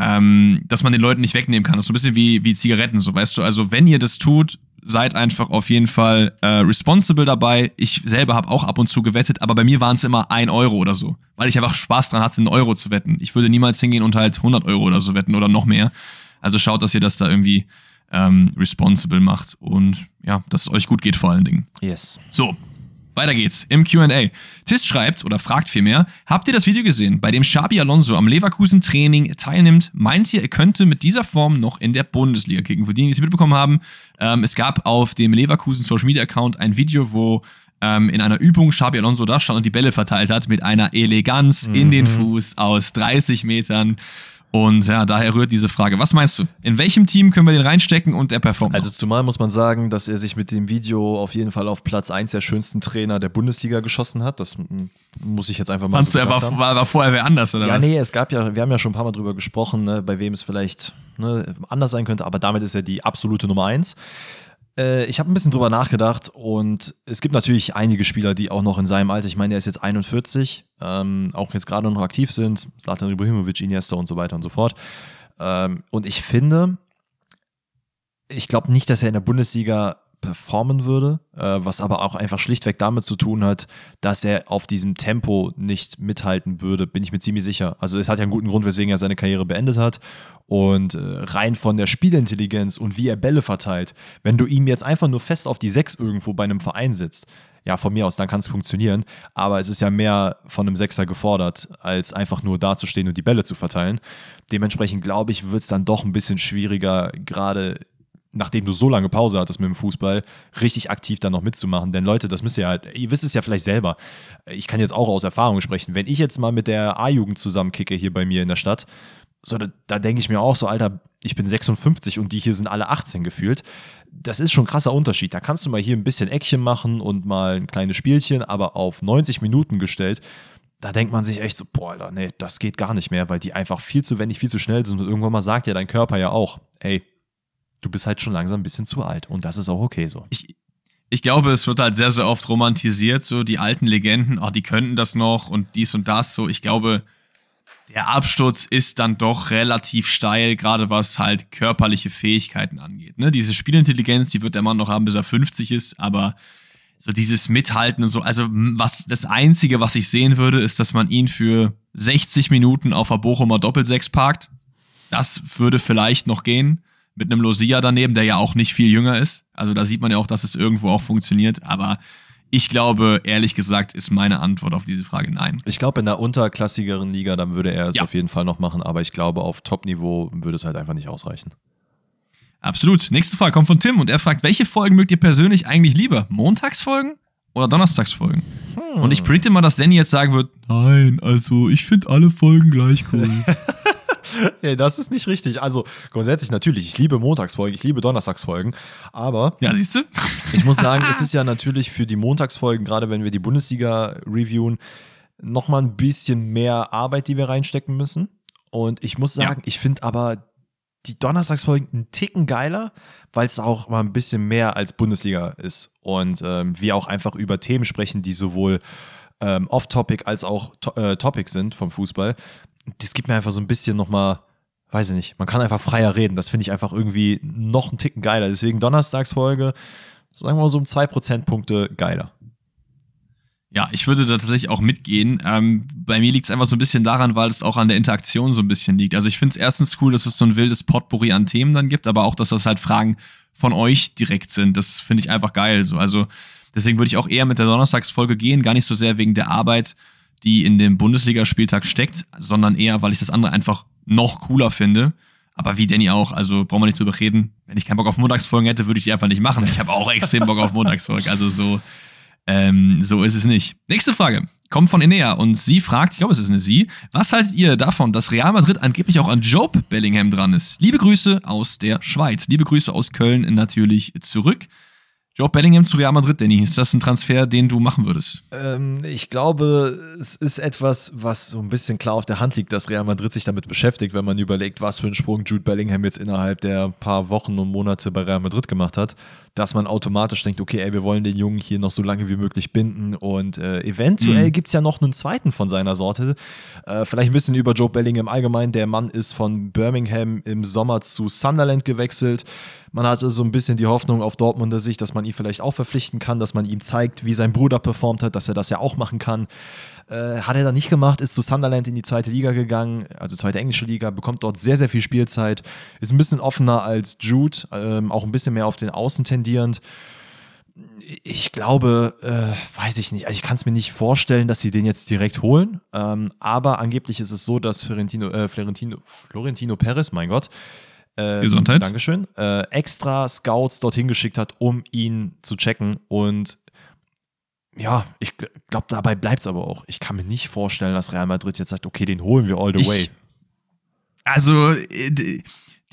ähm, dass man den Leuten nicht wegnehmen kann. Das ist so ein bisschen wie, wie Zigaretten, so weißt du. Also wenn ihr das tut, seid einfach auf jeden Fall äh, responsible dabei. Ich selber habe auch ab und zu gewettet, aber bei mir waren es immer ein Euro oder so, weil ich einfach Spaß dran hatte, einen Euro zu wetten. Ich würde niemals hingehen und halt 100 Euro oder so wetten oder noch mehr. Also schaut, dass ihr das da irgendwie ähm, responsible macht und ja, dass es euch gut geht vor allen Dingen. Yes. So, weiter geht's im QA. Tis schreibt oder fragt vielmehr: Habt ihr das Video gesehen, bei dem Xabi Alonso am Leverkusen-Training teilnimmt? Meint ihr, er könnte mit dieser Form noch in der Bundesliga kicken? Für die, die es mitbekommen haben, ähm, es gab auf dem Leverkusen Social Media Account ein Video, wo ähm, in einer Übung Xabi Alonso da stand und die Bälle verteilt hat mit einer Eleganz mhm. in den. Fuß aus 30 Metern. Und ja, daher rührt diese Frage. Was meinst du? In welchem Team können wir den reinstecken und er performt? Also zumal muss man sagen, dass er sich mit dem Video auf jeden Fall auf Platz 1 der schönsten Trainer der Bundesliga geschossen hat. Das muss ich jetzt einfach mal Fandst so du, er war, war, war, vorher wer anders, oder ja, was? Ja, nee, es gab ja, wir haben ja schon ein paar Mal drüber gesprochen, ne, bei wem es vielleicht ne, anders sein könnte, aber damit ist er die absolute Nummer 1. Äh, ich habe ein bisschen drüber nachgedacht und es gibt natürlich einige Spieler, die auch noch in seinem Alter, ich meine, er ist jetzt 41, ähm, auch jetzt gerade noch aktiv sind, Zlatan Ibrahimovic, Iniesta und so weiter und so fort. Ähm, und ich finde, ich glaube nicht, dass er in der Bundesliga performen würde, äh, was aber auch einfach schlichtweg damit zu tun hat, dass er auf diesem Tempo nicht mithalten würde, bin ich mir ziemlich sicher. Also es hat ja einen guten Grund, weswegen er seine Karriere beendet hat und äh, rein von der Spielintelligenz und wie er Bälle verteilt, wenn du ihm jetzt einfach nur fest auf die Sechs irgendwo bei einem Verein sitzt, ja, von mir aus, dann kann es funktionieren. Aber es ist ja mehr von einem Sechser gefordert, als einfach nur dazustehen und die Bälle zu verteilen. Dementsprechend glaube ich, wird es dann doch ein bisschen schwieriger, gerade nachdem du so lange Pause hattest mit dem Fußball, richtig aktiv dann noch mitzumachen. Denn Leute, das müsst ihr halt, ihr wisst es ja vielleicht selber. Ich kann jetzt auch aus Erfahrung sprechen. Wenn ich jetzt mal mit der A-Jugend zusammenkicke hier bei mir in der Stadt, so, da, da denke ich mir auch so, Alter, ich bin 56 und die hier sind alle 18 gefühlt. Das ist schon ein krasser Unterschied. Da kannst du mal hier ein bisschen Eckchen machen und mal ein kleines Spielchen, aber auf 90 Minuten gestellt, da denkt man sich echt so, boah, Alter, nee, das geht gar nicht mehr, weil die einfach viel zu wendig, viel zu schnell sind und irgendwann mal sagt ja dein Körper ja auch, ey, du bist halt schon langsam ein bisschen zu alt. Und das ist auch okay so. Ich, ich glaube, es wird halt sehr, sehr oft romantisiert, so die alten Legenden, oh, die könnten das noch und dies und das. So, ich glaube, der Absturz ist dann doch relativ steil, gerade was halt körperliche Fähigkeiten angeht. Ne? Diese Spielintelligenz, die wird der Mann noch haben, bis er 50 ist, aber so dieses Mithalten und so, also was das Einzige, was ich sehen würde, ist, dass man ihn für 60 Minuten auf der Bochumer Doppelsechs parkt. Das würde vielleicht noch gehen mit einem Losia daneben, der ja auch nicht viel jünger ist. Also da sieht man ja auch, dass es irgendwo auch funktioniert. Aber ich glaube, ehrlich gesagt, ist meine Antwort auf diese Frage nein. Ich glaube, in der unterklassigeren Liga, dann würde er es ja. auf jeden Fall noch machen. Aber ich glaube, auf Top-Niveau würde es halt einfach nicht ausreichen. Absolut. Nächste Frage kommt von Tim und er fragt, welche Folgen mögt ihr persönlich eigentlich lieber? Montagsfolgen oder Donnerstagsfolgen? Hm. Und ich predikte mal, dass Danny jetzt sagen wird, nein, also ich finde alle Folgen gleich cool. ja, das ist nicht richtig. Also grundsätzlich natürlich, ich liebe Montagsfolgen, ich liebe Donnerstagsfolgen, aber. Ja, siehst du? ich muss sagen, es ist ja natürlich für die Montagsfolgen, gerade wenn wir die Bundesliga reviewen, nochmal ein bisschen mehr Arbeit, die wir reinstecken müssen. Und ich muss sagen, ja. ich finde aber die Donnerstagsfolgen einen Ticken geiler, weil es auch mal ein bisschen mehr als Bundesliga ist. Und ähm, wir auch einfach über Themen sprechen, die sowohl ähm, off-topic als auch to äh, topic sind vom Fußball. Das gibt mir einfach so ein bisschen nochmal, weiß ich nicht, man kann einfach freier reden. Das finde ich einfach irgendwie noch einen Ticken geiler. Deswegen Donnerstagsfolge, sagen wir mal so um zwei Prozentpunkte geiler. Ja, ich würde da tatsächlich auch mitgehen. Ähm, bei mir liegt es einfach so ein bisschen daran, weil es auch an der Interaktion so ein bisschen liegt. Also ich finde es erstens cool, dass es so ein wildes Potpourri an Themen dann gibt, aber auch, dass das halt Fragen von euch direkt sind. Das finde ich einfach geil. So. Also deswegen würde ich auch eher mit der Donnerstagsfolge gehen, gar nicht so sehr wegen der Arbeit, die in dem Bundesligaspieltag steckt, sondern eher, weil ich das andere einfach noch cooler finde. Aber wie Danny auch, also brauchen wir nicht drüber reden. Wenn ich keinen Bock auf Montagsfolgen hätte, würde ich die einfach nicht machen. Ich habe auch extrem Bock auf Montagsfolgen. Also so ähm, so ist es nicht. Nächste Frage kommt von Enea und sie fragt, ich glaube, es ist eine Sie, was haltet ihr davon, dass Real Madrid angeblich auch an Job Bellingham dran ist? Liebe Grüße aus der Schweiz. Liebe Grüße aus Köln natürlich zurück. Joe Bellingham zu Real Madrid, Danny, ist das ein Transfer, den du machen würdest? Ähm, ich glaube, es ist etwas, was so ein bisschen klar auf der Hand liegt, dass Real Madrid sich damit beschäftigt, wenn man überlegt, was für einen Sprung Jude Bellingham jetzt innerhalb der paar Wochen und Monate bei Real Madrid gemacht hat, dass man automatisch denkt, okay, ey, wir wollen den Jungen hier noch so lange wie möglich binden und äh, eventuell mhm. gibt es ja noch einen zweiten von seiner Sorte. Äh, vielleicht ein bisschen über Joe Bellingham allgemein. Der Mann ist von Birmingham im Sommer zu Sunderland gewechselt. Man hatte so ein bisschen die Hoffnung auf Dortmunder Sicht, dass man ihn vielleicht auch verpflichten kann, dass man ihm zeigt, wie sein Bruder performt hat, dass er das ja auch machen kann. Äh, hat er dann nicht gemacht, ist zu Sunderland in die zweite Liga gegangen, also zweite englische Liga, bekommt dort sehr, sehr viel Spielzeit, ist ein bisschen offener als Jude, ähm, auch ein bisschen mehr auf den Außen tendierend ich glaube, äh, weiß ich nicht, also ich kann es mir nicht vorstellen, dass sie den jetzt direkt holen. Ähm, aber angeblich ist es so, dass Florentino, äh, Florentino, Florentino Perez, mein Gott, ähm, Gesundheit. Dankeschön. Äh, extra Scouts dorthin geschickt hat, um ihn zu checken. Und ja, ich glaube, dabei bleibt es aber auch. Ich kann mir nicht vorstellen, dass Real Madrid jetzt sagt, okay, den holen wir all the ich, way. Also, äh,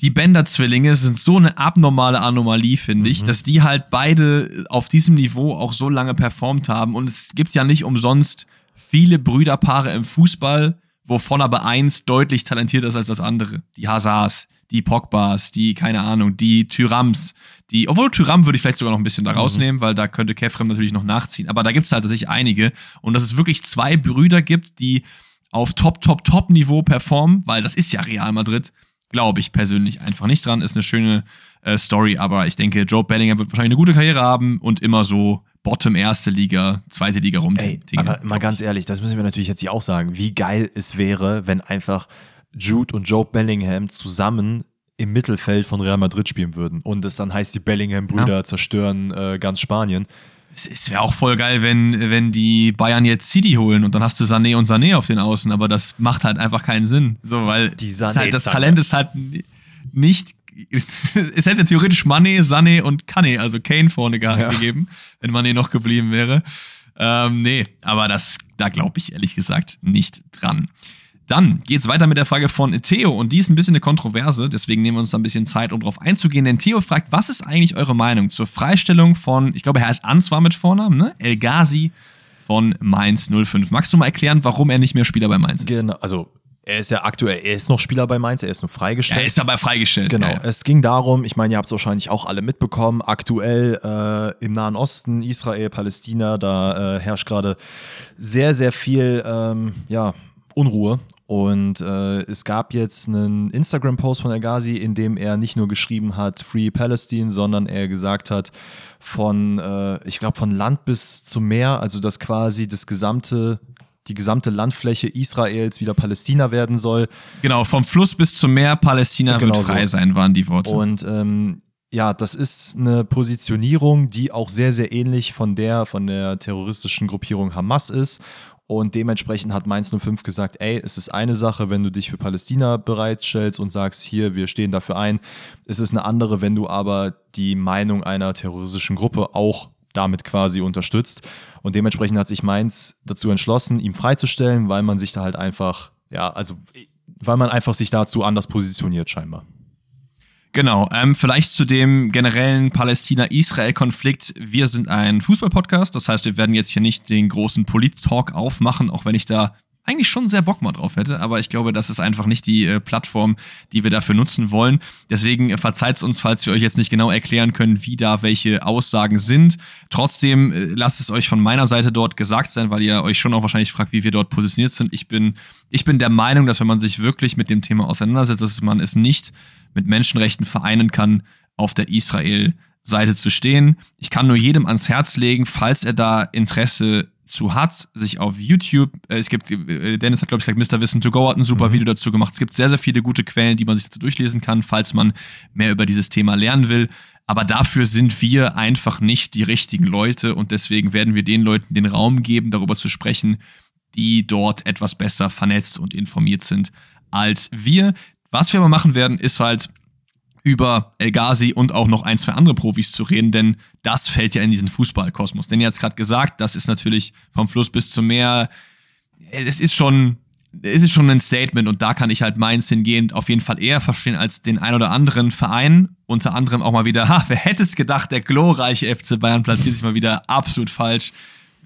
die Bender-Zwillinge sind so eine abnormale Anomalie, finde ich, mhm. dass die halt beide auf diesem Niveau auch so lange performt haben. Und es gibt ja nicht umsonst viele Brüderpaare im Fußball, wovon aber eins deutlich talentierter ist als das andere. Die Hazards, die Pogbas, die, keine Ahnung, die Tyrams, die, obwohl Tyram würde ich vielleicht sogar noch ein bisschen da mhm. rausnehmen, mhm. weil da könnte Kefrem natürlich noch nachziehen. Aber da gibt es halt tatsächlich einige. Und dass es wirklich zwei Brüder gibt, die auf Top, Top, Top-Niveau performen, weil das ist ja Real Madrid, glaube ich persönlich einfach nicht dran. Ist eine schöne äh, Story, aber ich denke, Joe Bellingham wird wahrscheinlich eine gute Karriere haben und immer so Bottom erste Liga, zweite Liga rum. Ey, aber mal ganz ehrlich, das müssen wir natürlich jetzt hier auch sagen, wie geil es wäre, wenn einfach Jude und Joe Bellingham zusammen im Mittelfeld von Real Madrid spielen würden. Und es dann heißt, die Bellingham-Brüder ja. zerstören äh, ganz Spanien. Es wäre auch voll geil, wenn, wenn die Bayern jetzt City holen und dann hast du Sané und Sané auf den Außen, aber das macht halt einfach keinen Sinn. So, weil das, halt, das Talent ist halt nicht. es hätte theoretisch Mané, Sané und Kane, also Kane vorne ja. gegeben, wenn Mané noch geblieben wäre. Ähm, nee, aber das, da glaube ich ehrlich gesagt nicht dran. Dann geht's weiter mit der Frage von Theo und die ist ein bisschen eine Kontroverse, deswegen nehmen wir uns da ein bisschen Zeit, um drauf einzugehen. Denn Theo fragt, was ist eigentlich eure Meinung zur Freistellung von, ich glaube, er heißt Answar mit Vornamen, ne? El Ghazi von Mainz 05. Magst du mal erklären, warum er nicht mehr Spieler bei Mainz ist? Genau, also er ist ja aktuell, er ist noch Spieler bei Mainz, er ist nur freigestellt. Er ist aber freigestellt. Genau. Ja, ja. Es ging darum, ich meine, ihr habt es wahrscheinlich auch alle mitbekommen, aktuell äh, im Nahen Osten, Israel, Palästina, da äh, herrscht gerade sehr, sehr viel ähm, ja, Unruhe und äh, es gab jetzt einen Instagram-Post von Al-Ghazi, in dem er nicht nur geschrieben hat Free Palestine, sondern er gesagt hat, von, äh, ich glaube, von Land bis zum Meer, also dass quasi das gesamte die gesamte Landfläche Israels wieder Palästina werden soll. Genau, vom Fluss bis zum Meer, Palästina genau wird frei so. sein, waren die Worte. Und ähm, ja, das ist eine Positionierung, die auch sehr, sehr ähnlich von der von der terroristischen Gruppierung Hamas ist. Und dementsprechend hat Mainz 05 gesagt, ey, es ist eine Sache, wenn du dich für Palästina bereitstellst und sagst, hier, wir stehen dafür ein. Es ist eine andere, wenn du aber die Meinung einer terroristischen Gruppe auch damit quasi unterstützt. Und dementsprechend hat sich Mainz dazu entschlossen, ihn freizustellen, weil man sich da halt einfach, ja, also, weil man einfach sich dazu anders positioniert scheinbar. Genau, ähm, vielleicht zu dem generellen Palästina-Israel-Konflikt. Wir sind ein Fußball-Podcast, das heißt, wir werden jetzt hier nicht den großen Polit-Talk aufmachen, auch wenn ich da eigentlich schon sehr Bock mal drauf hätte, aber ich glaube, das ist einfach nicht die äh, Plattform, die wir dafür nutzen wollen. Deswegen äh, verzeiht uns, falls wir euch jetzt nicht genau erklären können, wie da welche Aussagen sind. Trotzdem äh, lasst es euch von meiner Seite dort gesagt sein, weil ihr euch schon auch wahrscheinlich fragt, wie wir dort positioniert sind. Ich bin, ich bin der Meinung, dass wenn man sich wirklich mit dem Thema auseinandersetzt, dass man es nicht mit Menschenrechten vereinen kann, auf der Israel-Seite zu stehen. Ich kann nur jedem ans Herz legen, falls er da Interesse zu hat, sich auf YouTube, äh, es gibt, äh, Dennis hat, glaube ich, gesagt, Mr. Wissen to Go hat ein super mhm. Video dazu gemacht. Es gibt sehr, sehr viele gute Quellen, die man sich dazu durchlesen kann, falls man mehr über dieses Thema lernen will. Aber dafür sind wir einfach nicht die richtigen Leute und deswegen werden wir den Leuten den Raum geben, darüber zu sprechen, die dort etwas besser vernetzt und informiert sind als wir. Was wir aber machen werden, ist halt über El Ghazi und auch noch ein, zwei andere Profis zu reden, denn das fällt ja in diesen Fußballkosmos. Denn ihr habt es gerade gesagt, das ist natürlich vom Fluss bis zum Meer, es ist schon, es ist schon ein Statement und da kann ich halt meins hingehend auf jeden Fall eher verstehen als den ein oder anderen Verein. Unter anderem auch mal wieder, ha, wer hätte es gedacht, der glorreiche FC Bayern platziert sich mal wieder absolut falsch.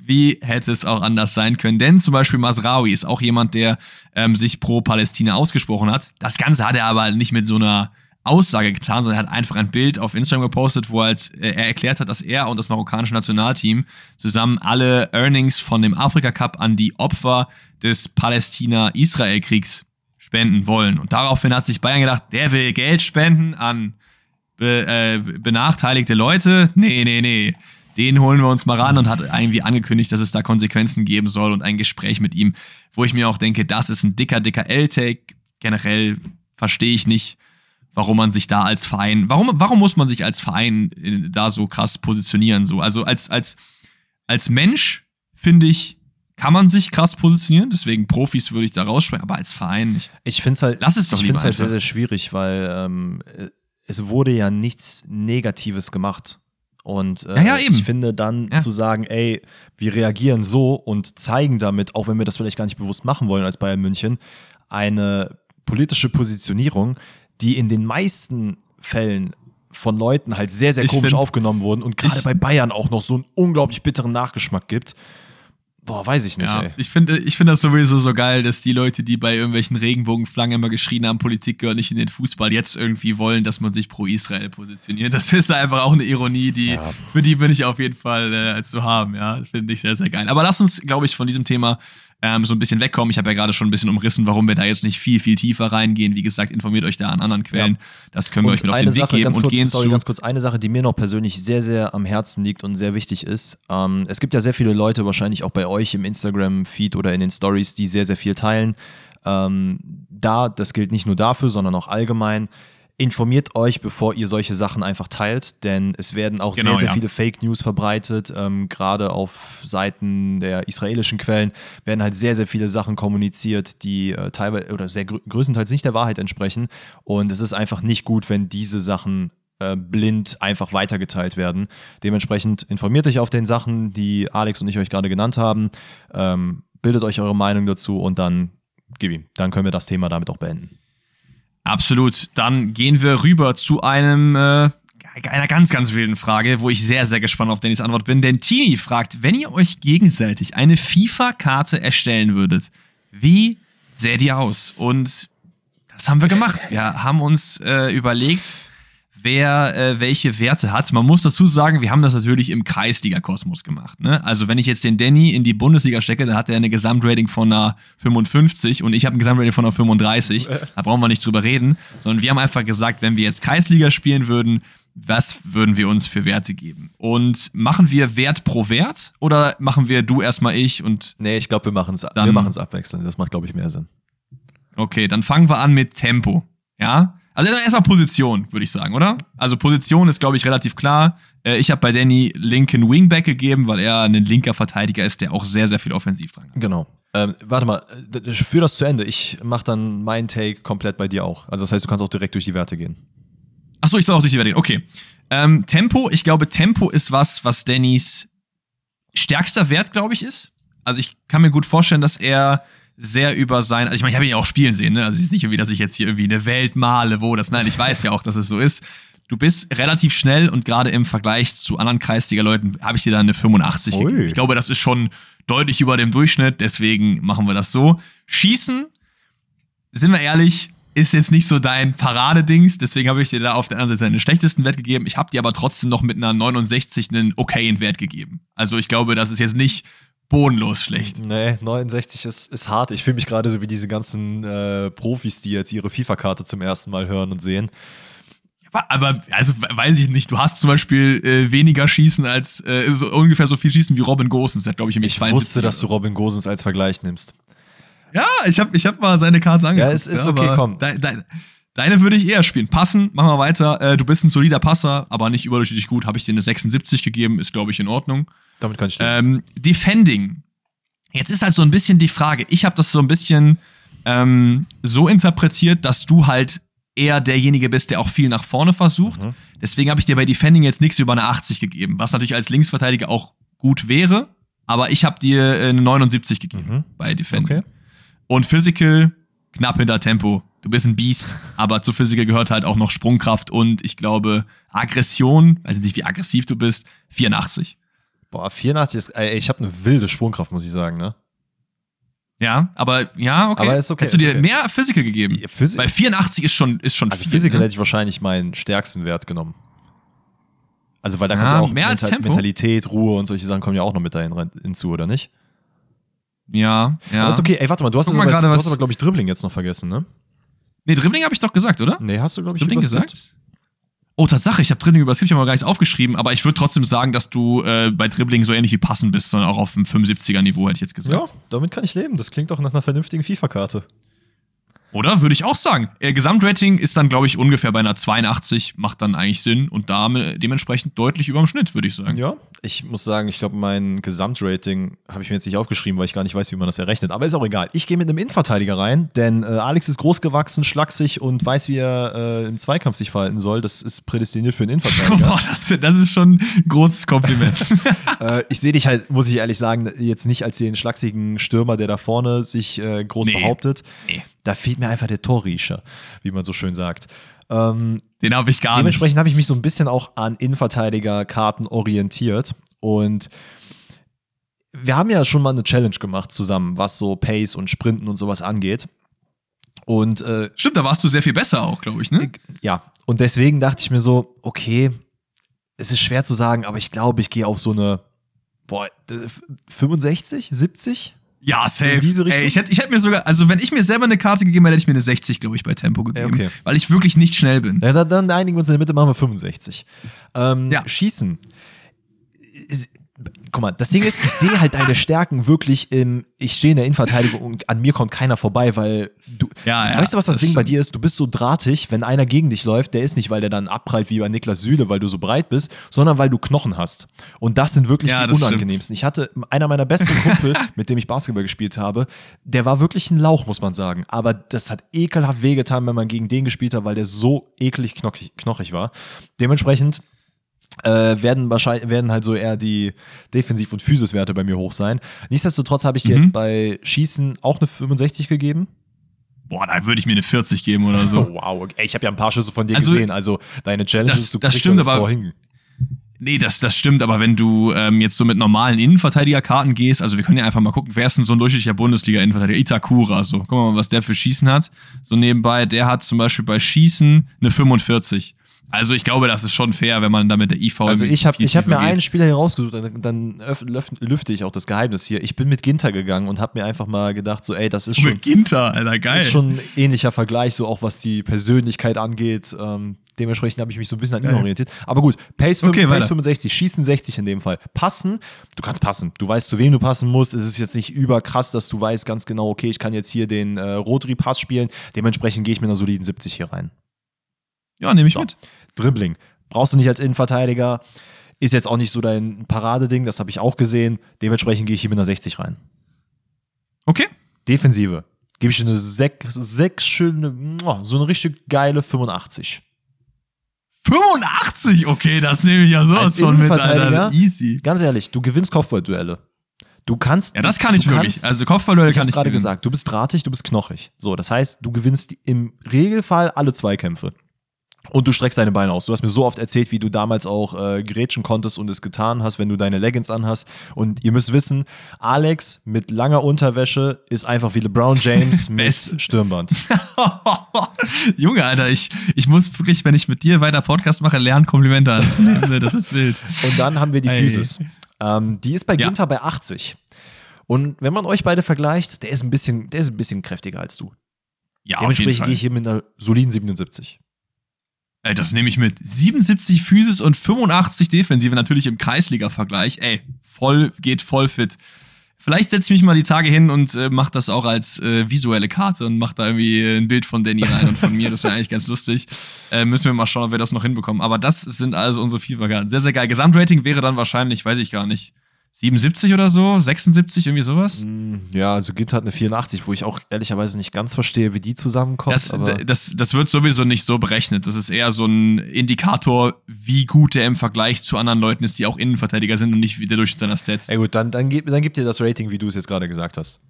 Wie hätte es auch anders sein können? Denn zum Beispiel Masraoui ist auch jemand, der ähm, sich pro Palästina ausgesprochen hat. Das Ganze hat er aber nicht mit so einer Aussage getan, sondern er hat einfach ein Bild auf Instagram gepostet, wo halt, äh, er erklärt hat, dass er und das marokkanische Nationalteam zusammen alle Earnings von dem Afrika Cup an die Opfer des Palästina-Israel-Kriegs spenden wollen. Und daraufhin hat sich Bayern gedacht, der will Geld spenden an be, äh, benachteiligte Leute. Nee, nee, nee. Den holen wir uns mal ran und hat irgendwie angekündigt, dass es da Konsequenzen geben soll und ein Gespräch mit ihm, wo ich mir auch denke, das ist ein dicker, dicker L-Take. Generell verstehe ich nicht, warum man sich da als Verein, warum, warum muss man sich als Verein äh, da so krass positionieren? So, also als, als, als Mensch, finde ich, kann man sich krass positionieren, deswegen Profis würde ich da rausspringen, aber als Verein nicht. Ich finde es halt, Lass es doch ich finde es halt sehr, sehr schwierig, weil ähm, es wurde ja nichts Negatives gemacht. Und äh, ja, ja, ich finde dann ja. zu sagen, ey, wir reagieren so und zeigen damit, auch wenn wir das vielleicht gar nicht bewusst machen wollen als Bayern München, eine politische Positionierung, die in den meisten Fällen von Leuten halt sehr, sehr komisch aufgenommen wurden und gerade bei Bayern auch noch so einen unglaublich bitteren Nachgeschmack gibt. Boah, weiß ich nicht, ja, ey. Ich finde ich find das sowieso so geil, dass die Leute, die bei irgendwelchen Regenbogenflaggen immer geschrien haben, Politik gehört nicht in den Fußball, jetzt irgendwie wollen, dass man sich pro Israel positioniert. Das ist einfach auch eine Ironie, die, ja. für die bin ich auf jeden Fall äh, zu haben, ja. Finde ich sehr, sehr geil. Aber lass uns, glaube ich, von diesem Thema ähm, so ein bisschen wegkommen. Ich habe ja gerade schon ein bisschen umrissen, warum wir da jetzt nicht viel, viel tiefer reingehen. Wie gesagt, informiert euch da an anderen Quellen. Ja. Das können wir und euch mit auf den Sache, Weg geben und kurz, gehen sorry, zu. ganz kurz eine Sache, die mir noch persönlich sehr, sehr am Herzen liegt und sehr wichtig ist. Ähm, es gibt ja sehr viele Leute, wahrscheinlich auch bei euch im Instagram-Feed oder in den Stories, die sehr, sehr viel teilen. Ähm, da, das gilt nicht nur dafür, sondern auch allgemein informiert euch, bevor ihr solche Sachen einfach teilt, denn es werden auch genau, sehr, sehr ja. viele Fake News verbreitet. Ähm, Gerade auf Seiten der israelischen Quellen werden halt sehr, sehr viele Sachen kommuniziert, die äh, teilweise oder sehr grö größtenteils nicht der Wahrheit entsprechen. Und es ist einfach nicht gut, wenn diese Sachen äh, blind einfach weitergeteilt werden. Dementsprechend informiert euch auf den Sachen, die Alex und ich euch gerade genannt haben. Ähm, bildet euch eure Meinung dazu und dann, gib ihm, dann können wir das Thema damit auch beenden. Absolut. Dann gehen wir rüber zu einem äh, einer ganz, ganz wilden Frage, wo ich sehr, sehr gespannt auf Dennis Antwort bin. Denn Tini fragt, wenn ihr euch gegenseitig eine FIFA-Karte erstellen würdet, wie sähe die aus? Und das haben wir gemacht. Wir haben uns äh, überlegt, wer äh, welche Werte hat. Man muss dazu sagen, wir haben das natürlich im Kreisliga-Kosmos gemacht. Ne? Also wenn ich jetzt den Danny in die Bundesliga stecke, dann hat er eine Gesamtrating von einer 55 und ich habe ein Gesamtrating von einer 35. Da brauchen wir nicht drüber reden, sondern wir haben einfach gesagt, wenn wir jetzt Kreisliga spielen würden, was würden wir uns für Werte geben? Und machen wir Wert pro Wert oder machen wir du erstmal ich und. Nee, ich glaube, wir machen es wir machen's abwechselnd. Das macht, glaube ich, mehr Sinn. Okay, dann fangen wir an mit Tempo. Ja? Also erstmal Position, würde ich sagen, oder? Also Position ist, glaube ich, relativ klar. Äh, ich habe bei Danny linken Wingback gegeben, weil er ein linker Verteidiger ist, der auch sehr, sehr viel offensiv dran hat. Genau. Ähm, warte mal, führ das zu Ende. Ich mache dann meinen Take komplett bei dir auch. Also das heißt, du kannst auch direkt durch die Werte gehen. Achso, ich soll auch durch die Werte gehen. Okay. Ähm, Tempo, ich glaube, Tempo ist was, was Dannys stärkster Wert, glaube ich, ist. Also ich kann mir gut vorstellen, dass er sehr über sein, also ich meine, ich habe ihn ja auch spielen sehen, ne? Also es ist nicht irgendwie, dass ich jetzt hier irgendwie eine Welt male, wo das, nein, ich weiß ja auch, dass es so ist. du bist relativ schnell und gerade im Vergleich zu anderen Kreisliga-Leuten habe ich dir da eine 85 Ui. gegeben. Ich glaube, das ist schon deutlich über dem Durchschnitt, deswegen machen wir das so. Schießen, sind wir ehrlich, ist jetzt nicht so dein Paradedings, deswegen habe ich dir da auf der anderen Seite den schlechtesten Wert gegeben. Ich habe dir aber trotzdem noch mit einer 69 einen okayen Wert gegeben. Also ich glaube, das ist jetzt nicht bodenlos schlecht. Nee, 69 ist, ist hart. Ich fühle mich gerade so wie diese ganzen äh, Profis, die jetzt ihre FIFA-Karte zum ersten Mal hören und sehen. Aber, also weiß ich nicht, du hast zum Beispiel äh, weniger Schießen als, äh, so, ungefähr so viel Schießen wie Robin Gosens, der glaube ich im Ich wusste, dass du Robin Gosens als Vergleich nimmst. Ja, ich habe ich hab mal seine Karte angeguckt. Ja, es ist okay, komm. De, de, deine würde ich eher spielen. Passen, machen wir weiter. Äh, du bist ein solider Passer, aber nicht überdurchschnittlich gut. Habe ich dir eine 76 gegeben, ist glaube ich in Ordnung. Damit kann ich leben. Ähm, Defending. Jetzt ist halt so ein bisschen die Frage. Ich habe das so ein bisschen ähm, so interpretiert, dass du halt eher derjenige bist, der auch viel nach vorne versucht. Mhm. Deswegen habe ich dir bei Defending jetzt nichts über eine 80 gegeben, was natürlich als Linksverteidiger auch gut wäre. Aber ich habe dir eine 79 gegeben mhm. bei Defending. Okay. Und Physical knapp hinter Tempo. Du bist ein Biest, aber zu Physical gehört halt auch noch Sprungkraft und ich glaube Aggression, weiß nicht, wie aggressiv du bist, 84. Boah, 84 ist, ey, ich habe eine wilde Sprungkraft, muss ich sagen, ne? Ja, aber ja, okay. Aber ist okay. Hättest du dir okay. mehr Physical gegeben? Ja, Phys Weil 84 ist schon, ist schon also viel. Physical ne? hätte ich wahrscheinlich meinen stärksten Wert genommen. Also, weil da Ja, kommt ja auch mehr als Tempo? Mentalität, Ruhe und solche Sachen kommen ja auch noch mit dahin hinzu, oder nicht? Ja, ja. Aber ist okay, ey, warte mal, du hast, Guck mal aber, du was- hast aber, glaube ich, Dribbling jetzt noch vergessen, ne? Nee, Dribbling habe ich doch gesagt, oder? Nee, hast du, glaube ich, Dribbling gesagt? Oh, Tatsache, ich habe Dribbling über ich hab mal gar nichts aufgeschrieben, aber ich würde trotzdem sagen, dass du äh, bei Dribbling so ähnlich wie Passen bist, sondern auch auf dem 75er-Niveau, hätte ich jetzt Ja, gesagt. damit kann ich leben. Das klingt doch nach einer vernünftigen FIFA-Karte. Oder? Würde ich auch sagen. Äh, Gesamtrating ist dann, glaube ich, ungefähr bei einer 82, macht dann eigentlich Sinn und damit, dementsprechend deutlich über dem Schnitt, würde ich sagen. Ja, ich muss sagen, ich glaube, mein Gesamtrating habe ich mir jetzt nicht aufgeschrieben, weil ich gar nicht weiß, wie man das errechnet. Aber ist auch egal. Ich gehe mit einem Innenverteidiger rein, denn äh, Alex ist groß gewachsen, schlaksig und weiß, wie er äh, im Zweikampf sich verhalten soll. Das ist prädestiniert für einen Innenverteidiger. Boah, das, das ist schon ein großes Kompliment. äh, ich sehe dich halt, muss ich ehrlich sagen, jetzt nicht als den schlachsigen Stürmer, der da vorne sich äh, groß Nee. behauptet. Nee. Da fehlt mir einfach der Torriecher, wie man so schön sagt. Ähm, Den habe ich gar nicht. Dementsprechend habe ich mich so ein bisschen auch an Innenverteidiger-Karten orientiert. Und wir haben ja schon mal eine Challenge gemacht zusammen, was so Pace und Sprinten und sowas angeht. Und äh, Stimmt, da warst du sehr viel besser auch, glaube ich, ne? ja, und deswegen dachte ich mir so, okay, es ist schwer zu sagen, aber ich glaube, ich gehe auf so eine boah, äh, 65, 70? Ja, So safe. Richtung? Ey, ich hätte ich hätte mir sogar, also wenn ich mir selber eine Karte gegeben hätte, hätte ich mir eine 60, glaube ich, bei Tempo gegeben. okay. Weil ich wirklich nicht schnell bin. Ja, dann, dann einigen wir uns in der Mitte, machen wir 65. Ähm, Ja. Schießen. Guck mal, das Ding ist, ich sehe halt deine Stärken wirklich im, ich stehe in der Innenverteidigung und an mir kommt keiner vorbei, weil du, Ja, ja, weißt du, was das, das Ding bei stimmt. dir ist? Du bist so drahtig, wenn einer gegen dich läuft, der ist nicht, weil der dann abprallt wie bei Niklas Süle, weil du so breit bist, sondern weil du Knochen hast. Und das sind wirklich Ja, die das stimmt. unangenehmsten. Ich hatte einer meiner besten Kumpel, mit dem ich Basketball gespielt habe, der war wirklich ein Lauch, muss man sagen. Aber das hat ekelhaft wehgetan, wenn man gegen den gespielt hat, weil der so eklig knochig, knochig war. Dementsprechend äh, werden wahrscheinlich werden halt so eher die Defensiv- und Physiswerte bei mir hoch sein. Nichtsdestotrotz habe ich dir Mhm. jetzt bei Schießen auch eine 65 gegeben. Boah, da würde ich mir eine 40 geben oder so. wow, okay. Ey, ich habe ja ein paar Schüsse von dir Also, gesehen. Also deine Challenge das- ist, du das kriegst stimmt, das aber- hin. Nee, das, das stimmt, aber wenn du ähm, jetzt so mit normalen Innenverteidigerkarten gehst, also wir können ja einfach mal gucken, wer ist denn so ein durchschnittlicher Bundesliga-Innenverteidiger? Itakura, so. Wir mal, was der für Schießen hat. So nebenbei, der hat zum Beispiel bei Schießen eine 45. Also ich glaube, das ist schon fair, wenn man da mit der IV Also ich habe ich hab mir tiefer einen geht. Spieler hier rausgesucht, dann, dann öff- löff- lüfte ich auch das Geheimnis hier. Ich bin mit Ginter gegangen und habe mir einfach mal gedacht, so ey, das ist schon, Mit Ginter, Alter, geil. ist schon ein ähnlicher Vergleich, so auch was die Persönlichkeit angeht. Ähm, dementsprechend habe ich mich so ein bisschen an Geil. orientiert. Aber gut, Pace, Okay, Pace weiter. 65, Schießen 60 in dem Fall. Passen, du kannst passen. Du weißt, zu wem du passen musst. Es ist jetzt nicht überkrass, dass du weißt ganz genau, okay, ich kann jetzt hier den äh, Rodri-Pass spielen. Dementsprechend gehe ich mit einer soliden 70 hier rein. Ja, nehme ich So. mit. Dribbling. Brauchst du nicht als Innenverteidiger. Ist jetzt auch nicht so dein Paradeding, das habe ich auch gesehen. Dementsprechend gehe ich hier mit einer 60 rein. Okay. Defensive. Gebe ich dir eine 6, sechs schöne, muah, so eine richtig geile 85. 85, okay, das nehme ich ja sowas Als von mit? Alter. Easy. Ganz ehrlich, du gewinnst Kopfballduelle. Du kannst. Ja, das kann ich wirklich. Kannst, also Kopfballduelle ich kann habe ich gerade gesagt, du bist drahtig, du bist knochig. So, das heißt, du gewinnst im Regelfall alle Zweikämpfe. Und du streckst deine Beine aus. Du hast mir so oft erzählt, wie du damals auch äh, grätschen konntest und es getan hast, wenn du deine Leggings anhast. Und ihr müsst wissen, Alex mit langer Unterwäsche ist einfach wie LeBron James mit Stirnband. Junge, Alter, ich, ich muss wirklich, wenn ich mit dir weiter Podcast mache, lernen, Komplimente anzunehmen. Ne? Das ist wild. Und dann haben wir die hey. Physis. Ähm, die ist bei ja. Ginter bei 80. Und wenn man euch beide vergleicht, der ist ein bisschen, der ist ein bisschen kräftiger als du. Ja, Dementsprechend gehe ich hier mit einer soliden 77. Ey, das nehme ich mit. 77 Physis und 85 Defensive, natürlich im Kreisliga-Vergleich. Ey, voll, geht voll fit. Vielleicht setze ich mich mal die Tage hin und äh, mache das auch als äh, visuelle Karte und mache da irgendwie ein Bild von Danny rein und von mir. Das wäre eigentlich ganz lustig. Äh, müssen wir mal schauen, ob wir das noch hinbekommen. Aber das sind also unsere FIFA-Karten. Sehr, sehr geil. Gesamtrating wäre dann wahrscheinlich, weiß ich gar nicht, 77 oder so, 76, irgendwie sowas? Mm, ja, also Gint hat eine 84, wo ich auch ehrlicherweise nicht ganz verstehe, wie die zusammenkommt. Das, das, das wird sowieso nicht so berechnet. Das ist eher so ein Indikator, wie gut er im Vergleich zu anderen Leuten ist, die auch Innenverteidiger sind und nicht wie der Durchschnitt seiner Stats. Ja gut, dann, dann, gib, dann gib dir das Rating, wie du es jetzt gerade gesagt hast.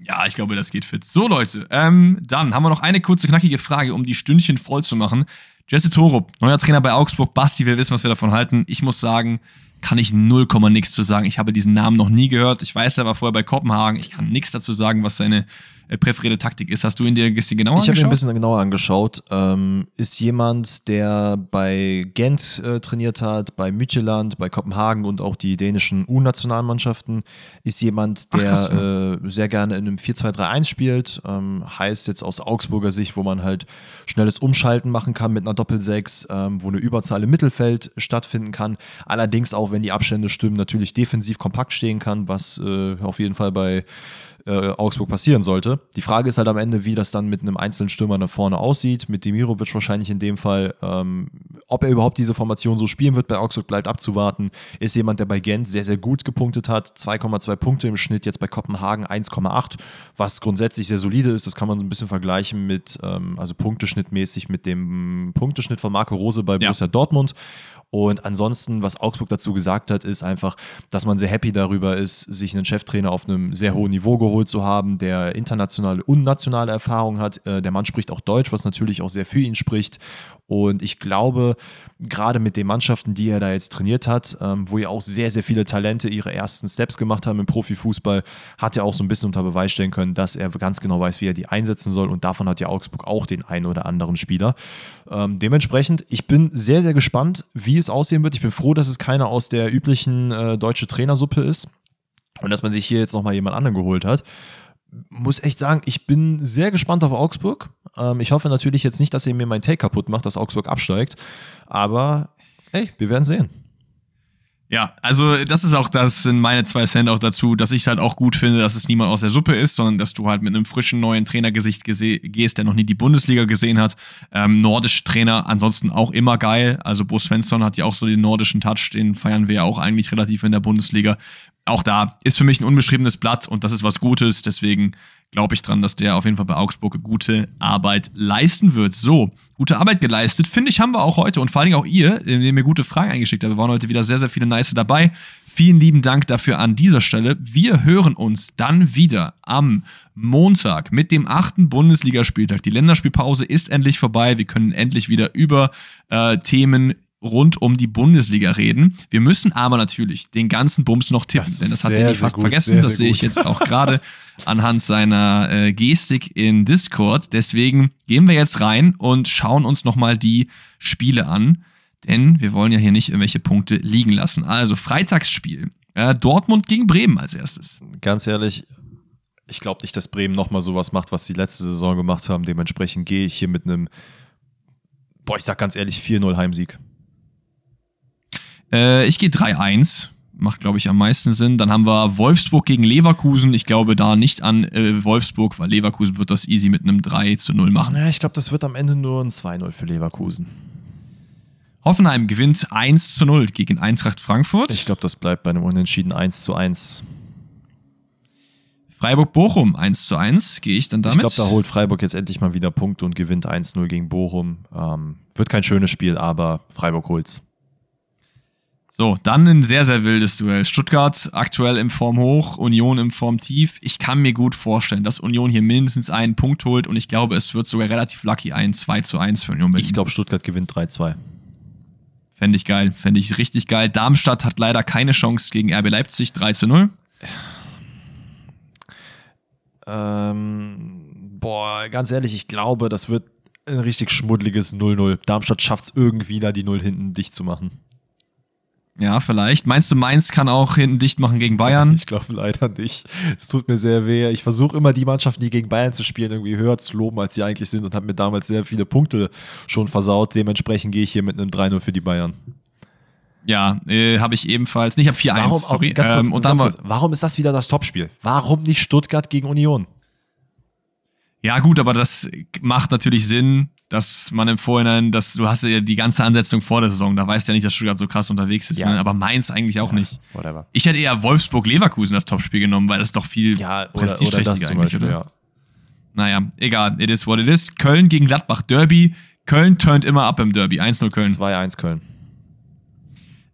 Ja, ich glaube, das geht fit. So, Leute, ähm, dann haben wir noch eine kurze, knackige Frage, um die Stündchen voll zu machen. Jesse Torup, neuer Trainer bei Augsburg. Basti, wir wissen, was wir davon halten. Ich muss sagen, kann ich 0, nix zu sagen. Ich habe diesen Namen noch nie gehört. Ich weiß, er war vorher bei Kopenhagen. Ich kann nichts dazu sagen, was seine präferierte Taktik ist. Hast du ihn dir bisschen genauer ich angeschaut? Ich habe ihn ein bisschen genauer angeschaut. Ähm, ist jemand, der bei Gent äh, trainiert hat, bei Mütjeland, bei Kopenhagen und auch die dänischen U-Nationalmannschaften. Ist jemand, der Ach, krass, ja. äh, sehr gerne in einem 4-2-3-1 spielt. Ähm, heißt jetzt aus Augsburger Sicht, wo man halt schnelles Umschalten machen kann mit einer Doppel-6, ähm, wo eine Überzahl im Mittelfeld stattfinden kann. Allerdings auch, wenn die Abstände stimmen, natürlich defensiv kompakt stehen kann, was äh, auf jeden Fall bei äh, Augsburg passieren sollte. Die Frage ist halt am Ende, wie das dann mit einem einzelnen Stürmer nach vorne aussieht. Mit Demirovic wahrscheinlich in dem Fall. Ähm, ob er überhaupt diese Formation so spielen wird bei Augsburg, bleibt abzuwarten. Ist jemand, der bei Gent sehr, sehr gut gepunktet hat. 2,2 Punkte im Schnitt, jetzt bei Kopenhagen 1,8, was grundsätzlich sehr solide ist. Das kann man so ein bisschen vergleichen mit, ähm, also Punkteschnittmäßig mit dem Punkteschnitt von Marco Rose bei Borussia ja. Dortmund. Und ansonsten, was Augsburg dazu gesagt hat, ist einfach, dass man sehr happy darüber ist, sich einen Cheftrainer auf einem sehr hohen Niveau geholt zu haben, der internationale und nationale Erfahrung hat. Äh, der Mann spricht auch Deutsch, was natürlich auch sehr für ihn spricht. Und ich glaube, gerade mit den Mannschaften, die er da jetzt trainiert hat, ähm, wo ja auch sehr, sehr viele Talente ihre ersten Steps gemacht haben im Profifußball, hat er auch so ein bisschen unter Beweis stellen können, dass er ganz genau weiß, wie er die einsetzen soll. Und davon hat ja Augsburg auch den einen oder anderen Spieler. Ähm, dementsprechend, ich bin sehr, sehr gespannt, wie es aussehen wird. Ich bin froh, dass es keiner aus der üblichen äh, deutsche Trainersuppe ist und dass man sich hier jetzt nochmal jemand anderen geholt hat muss echt sagen, ich bin sehr gespannt auf Augsburg. Ähm, ich hoffe natürlich jetzt nicht, dass ihr mir mein Take kaputt macht, dass Augsburg absteigt. Aber hey, wir werden sehen. Ja, also das ist auch, das sind meine zwei Cent auch dazu, dass ich es halt auch gut finde, dass es niemand aus der Suppe ist, sondern dass du halt mit einem frischen neuen Trainergesicht gehst, der noch nie die Bundesliga gesehen hat. Ähm, nordische Trainer ansonsten auch immer geil. Also Bo Svensson hat ja auch so den nordischen Touch, den feiern wir ja auch eigentlich relativ in der Bundesliga auch da ist für mich ein unbeschriebenes Blatt und das ist was Gutes. Deswegen glaube ich dran, dass der auf jeden Fall bei Augsburg gute Arbeit leisten wird. So, gute Arbeit geleistet, finde ich, haben wir auch heute und vor allem auch ihr, indem ihr mir gute Fragen eingeschickt habt. Wir waren heute wieder sehr, sehr viele nice dabei. Vielen lieben Dank dafür an dieser Stelle. Wir hören uns dann wieder am Montag mit dem achten Bundesligaspieltag. Die Länderspielpause ist endlich vorbei. Wir können endlich wieder über äh, Themen rund um die Bundesliga reden. Wir müssen aber natürlich den ganzen Bums noch tippen, das denn das hat Danny fast gut, vergessen. Sehr, das sehr sehe ich jetzt auch gerade anhand seiner äh, Gestik in Discord. Deswegen gehen wir jetzt rein und schauen uns nochmal die Spiele an, denn wir wollen ja hier nicht irgendwelche Punkte liegen lassen. Also Freitagsspiel. Äh, Dortmund gegen Bremen als erstes. Ganz ehrlich, ich glaube nicht, dass Bremen nochmal sowas macht, was sie letzte Saison gemacht haben. Dementsprechend gehe ich hier mit einem, boah, ich sag ganz ehrlich, 4-0 Heimsieg. Äh, ich gehe 3-1. Macht, glaube ich, am meisten Sinn. Dann haben wir Wolfsburg gegen Leverkusen. Ich glaube da nicht an äh, Wolfsburg, weil Leverkusen wird das easy mit einem 3 zu 0 machen. Ja, ich glaube, das wird am Ende nur ein 2-0 für Leverkusen. Hoffenheim gewinnt 1 zu 0 gegen Eintracht Frankfurt. Ich glaube, das bleibt bei einem Unentschieden 1 zu 1. Freiburg-Bochum 1 zu 1, gehe ich dann damit? Ich glaube, da holt Freiburg jetzt endlich mal wieder Punkte und gewinnt 1-0 gegen Bochum. Ähm, wird kein schönes Spiel, aber Freiburg holt's. So, dann ein sehr, sehr wildes Duell. Stuttgart aktuell im Form hoch, Union im Form tief. Ich kann mir gut vorstellen, dass Union hier mindestens einen Punkt holt und ich glaube, es wird sogar relativ lucky ein 2 zu 1 für Union Berlin. Ich glaube, Stuttgart gewinnt 3-2. Fände ich geil, fände ich richtig geil. Darmstadt hat leider keine Chance gegen RB Leipzig, 3 zu 0. Ähm, boah, ganz ehrlich, ich glaube, das wird ein richtig schmuddeliges 0-0. Darmstadt schafft es irgendwie, da die 0 hinten dicht zu machen. Ja, vielleicht. Meinst du, Mainz kann auch hinten dicht machen gegen Bayern? Ich glaube leider nicht. Es tut mir sehr weh. Ich versuche immer die Mannschaften, die gegen Bayern zu spielen, irgendwie höher zu loben, als sie eigentlich sind und habe mir damals sehr viele Punkte schon versaut. Dementsprechend gehe ich hier mit einem 3-0 für die Bayern. Ja, äh, habe ich ebenfalls. Nicht, ich habe 4-1, sorry. Kurz, ähm, und dann kurz, warum ist das wieder das Topspiel? Warum nicht Stuttgart gegen Union? Ja, gut, aber das macht natürlich Sinn, dass man im Vorhinein, dass du hast ja die ganze Ansetzung vor der Saison, da weißt du ja nicht, dass Stuttgart so krass unterwegs ist, ja. ne? aber Mainz eigentlich auch ja, nicht. Whatever. Ich hätte eher Wolfsburg-Leverkusen das Topspiel genommen, weil das doch viel ja, oder, prestigeträchtiger eigentlich, Beispiel, oder? Ja. Naja, egal, it is what it is. Köln gegen Gladbach Derby. Köln turnt immer ab im Derby. 1-0 Köln. 2-1 Köln.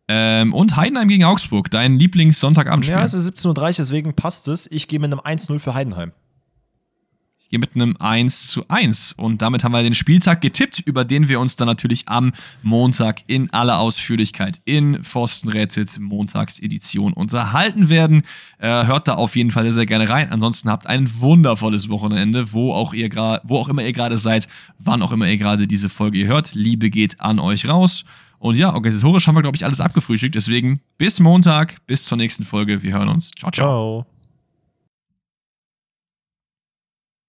Ähm, und Heidenheim gegen Augsburg, dein Lieblings-Sonntagabendspiel. Ja, es ist 17.30 Uhr, deswegen passt es. Ich gehe mit einem 1-0 für Heidenheim. Gehe mit einem 1 zu 1. Und damit haben wir den Spieltag getippt, über den wir uns dann natürlich am Montag in aller Ausführlichkeit in Rätet Montagsedition unterhalten werden. Äh, hört da auf jeden Fall sehr, sehr gerne rein. Ansonsten habt ein wundervolles Wochenende, wo auch ihr wo auch immer ihr gerade seid, wann auch immer ihr gerade diese Folge hört. Liebe geht an euch raus. Und ja, organisatorisch haben wir, glaube ich, alles abgefrühstückt. Deswegen bis Montag, bis zur nächsten Folge. Wir hören uns. Ciao, ciao. ciao.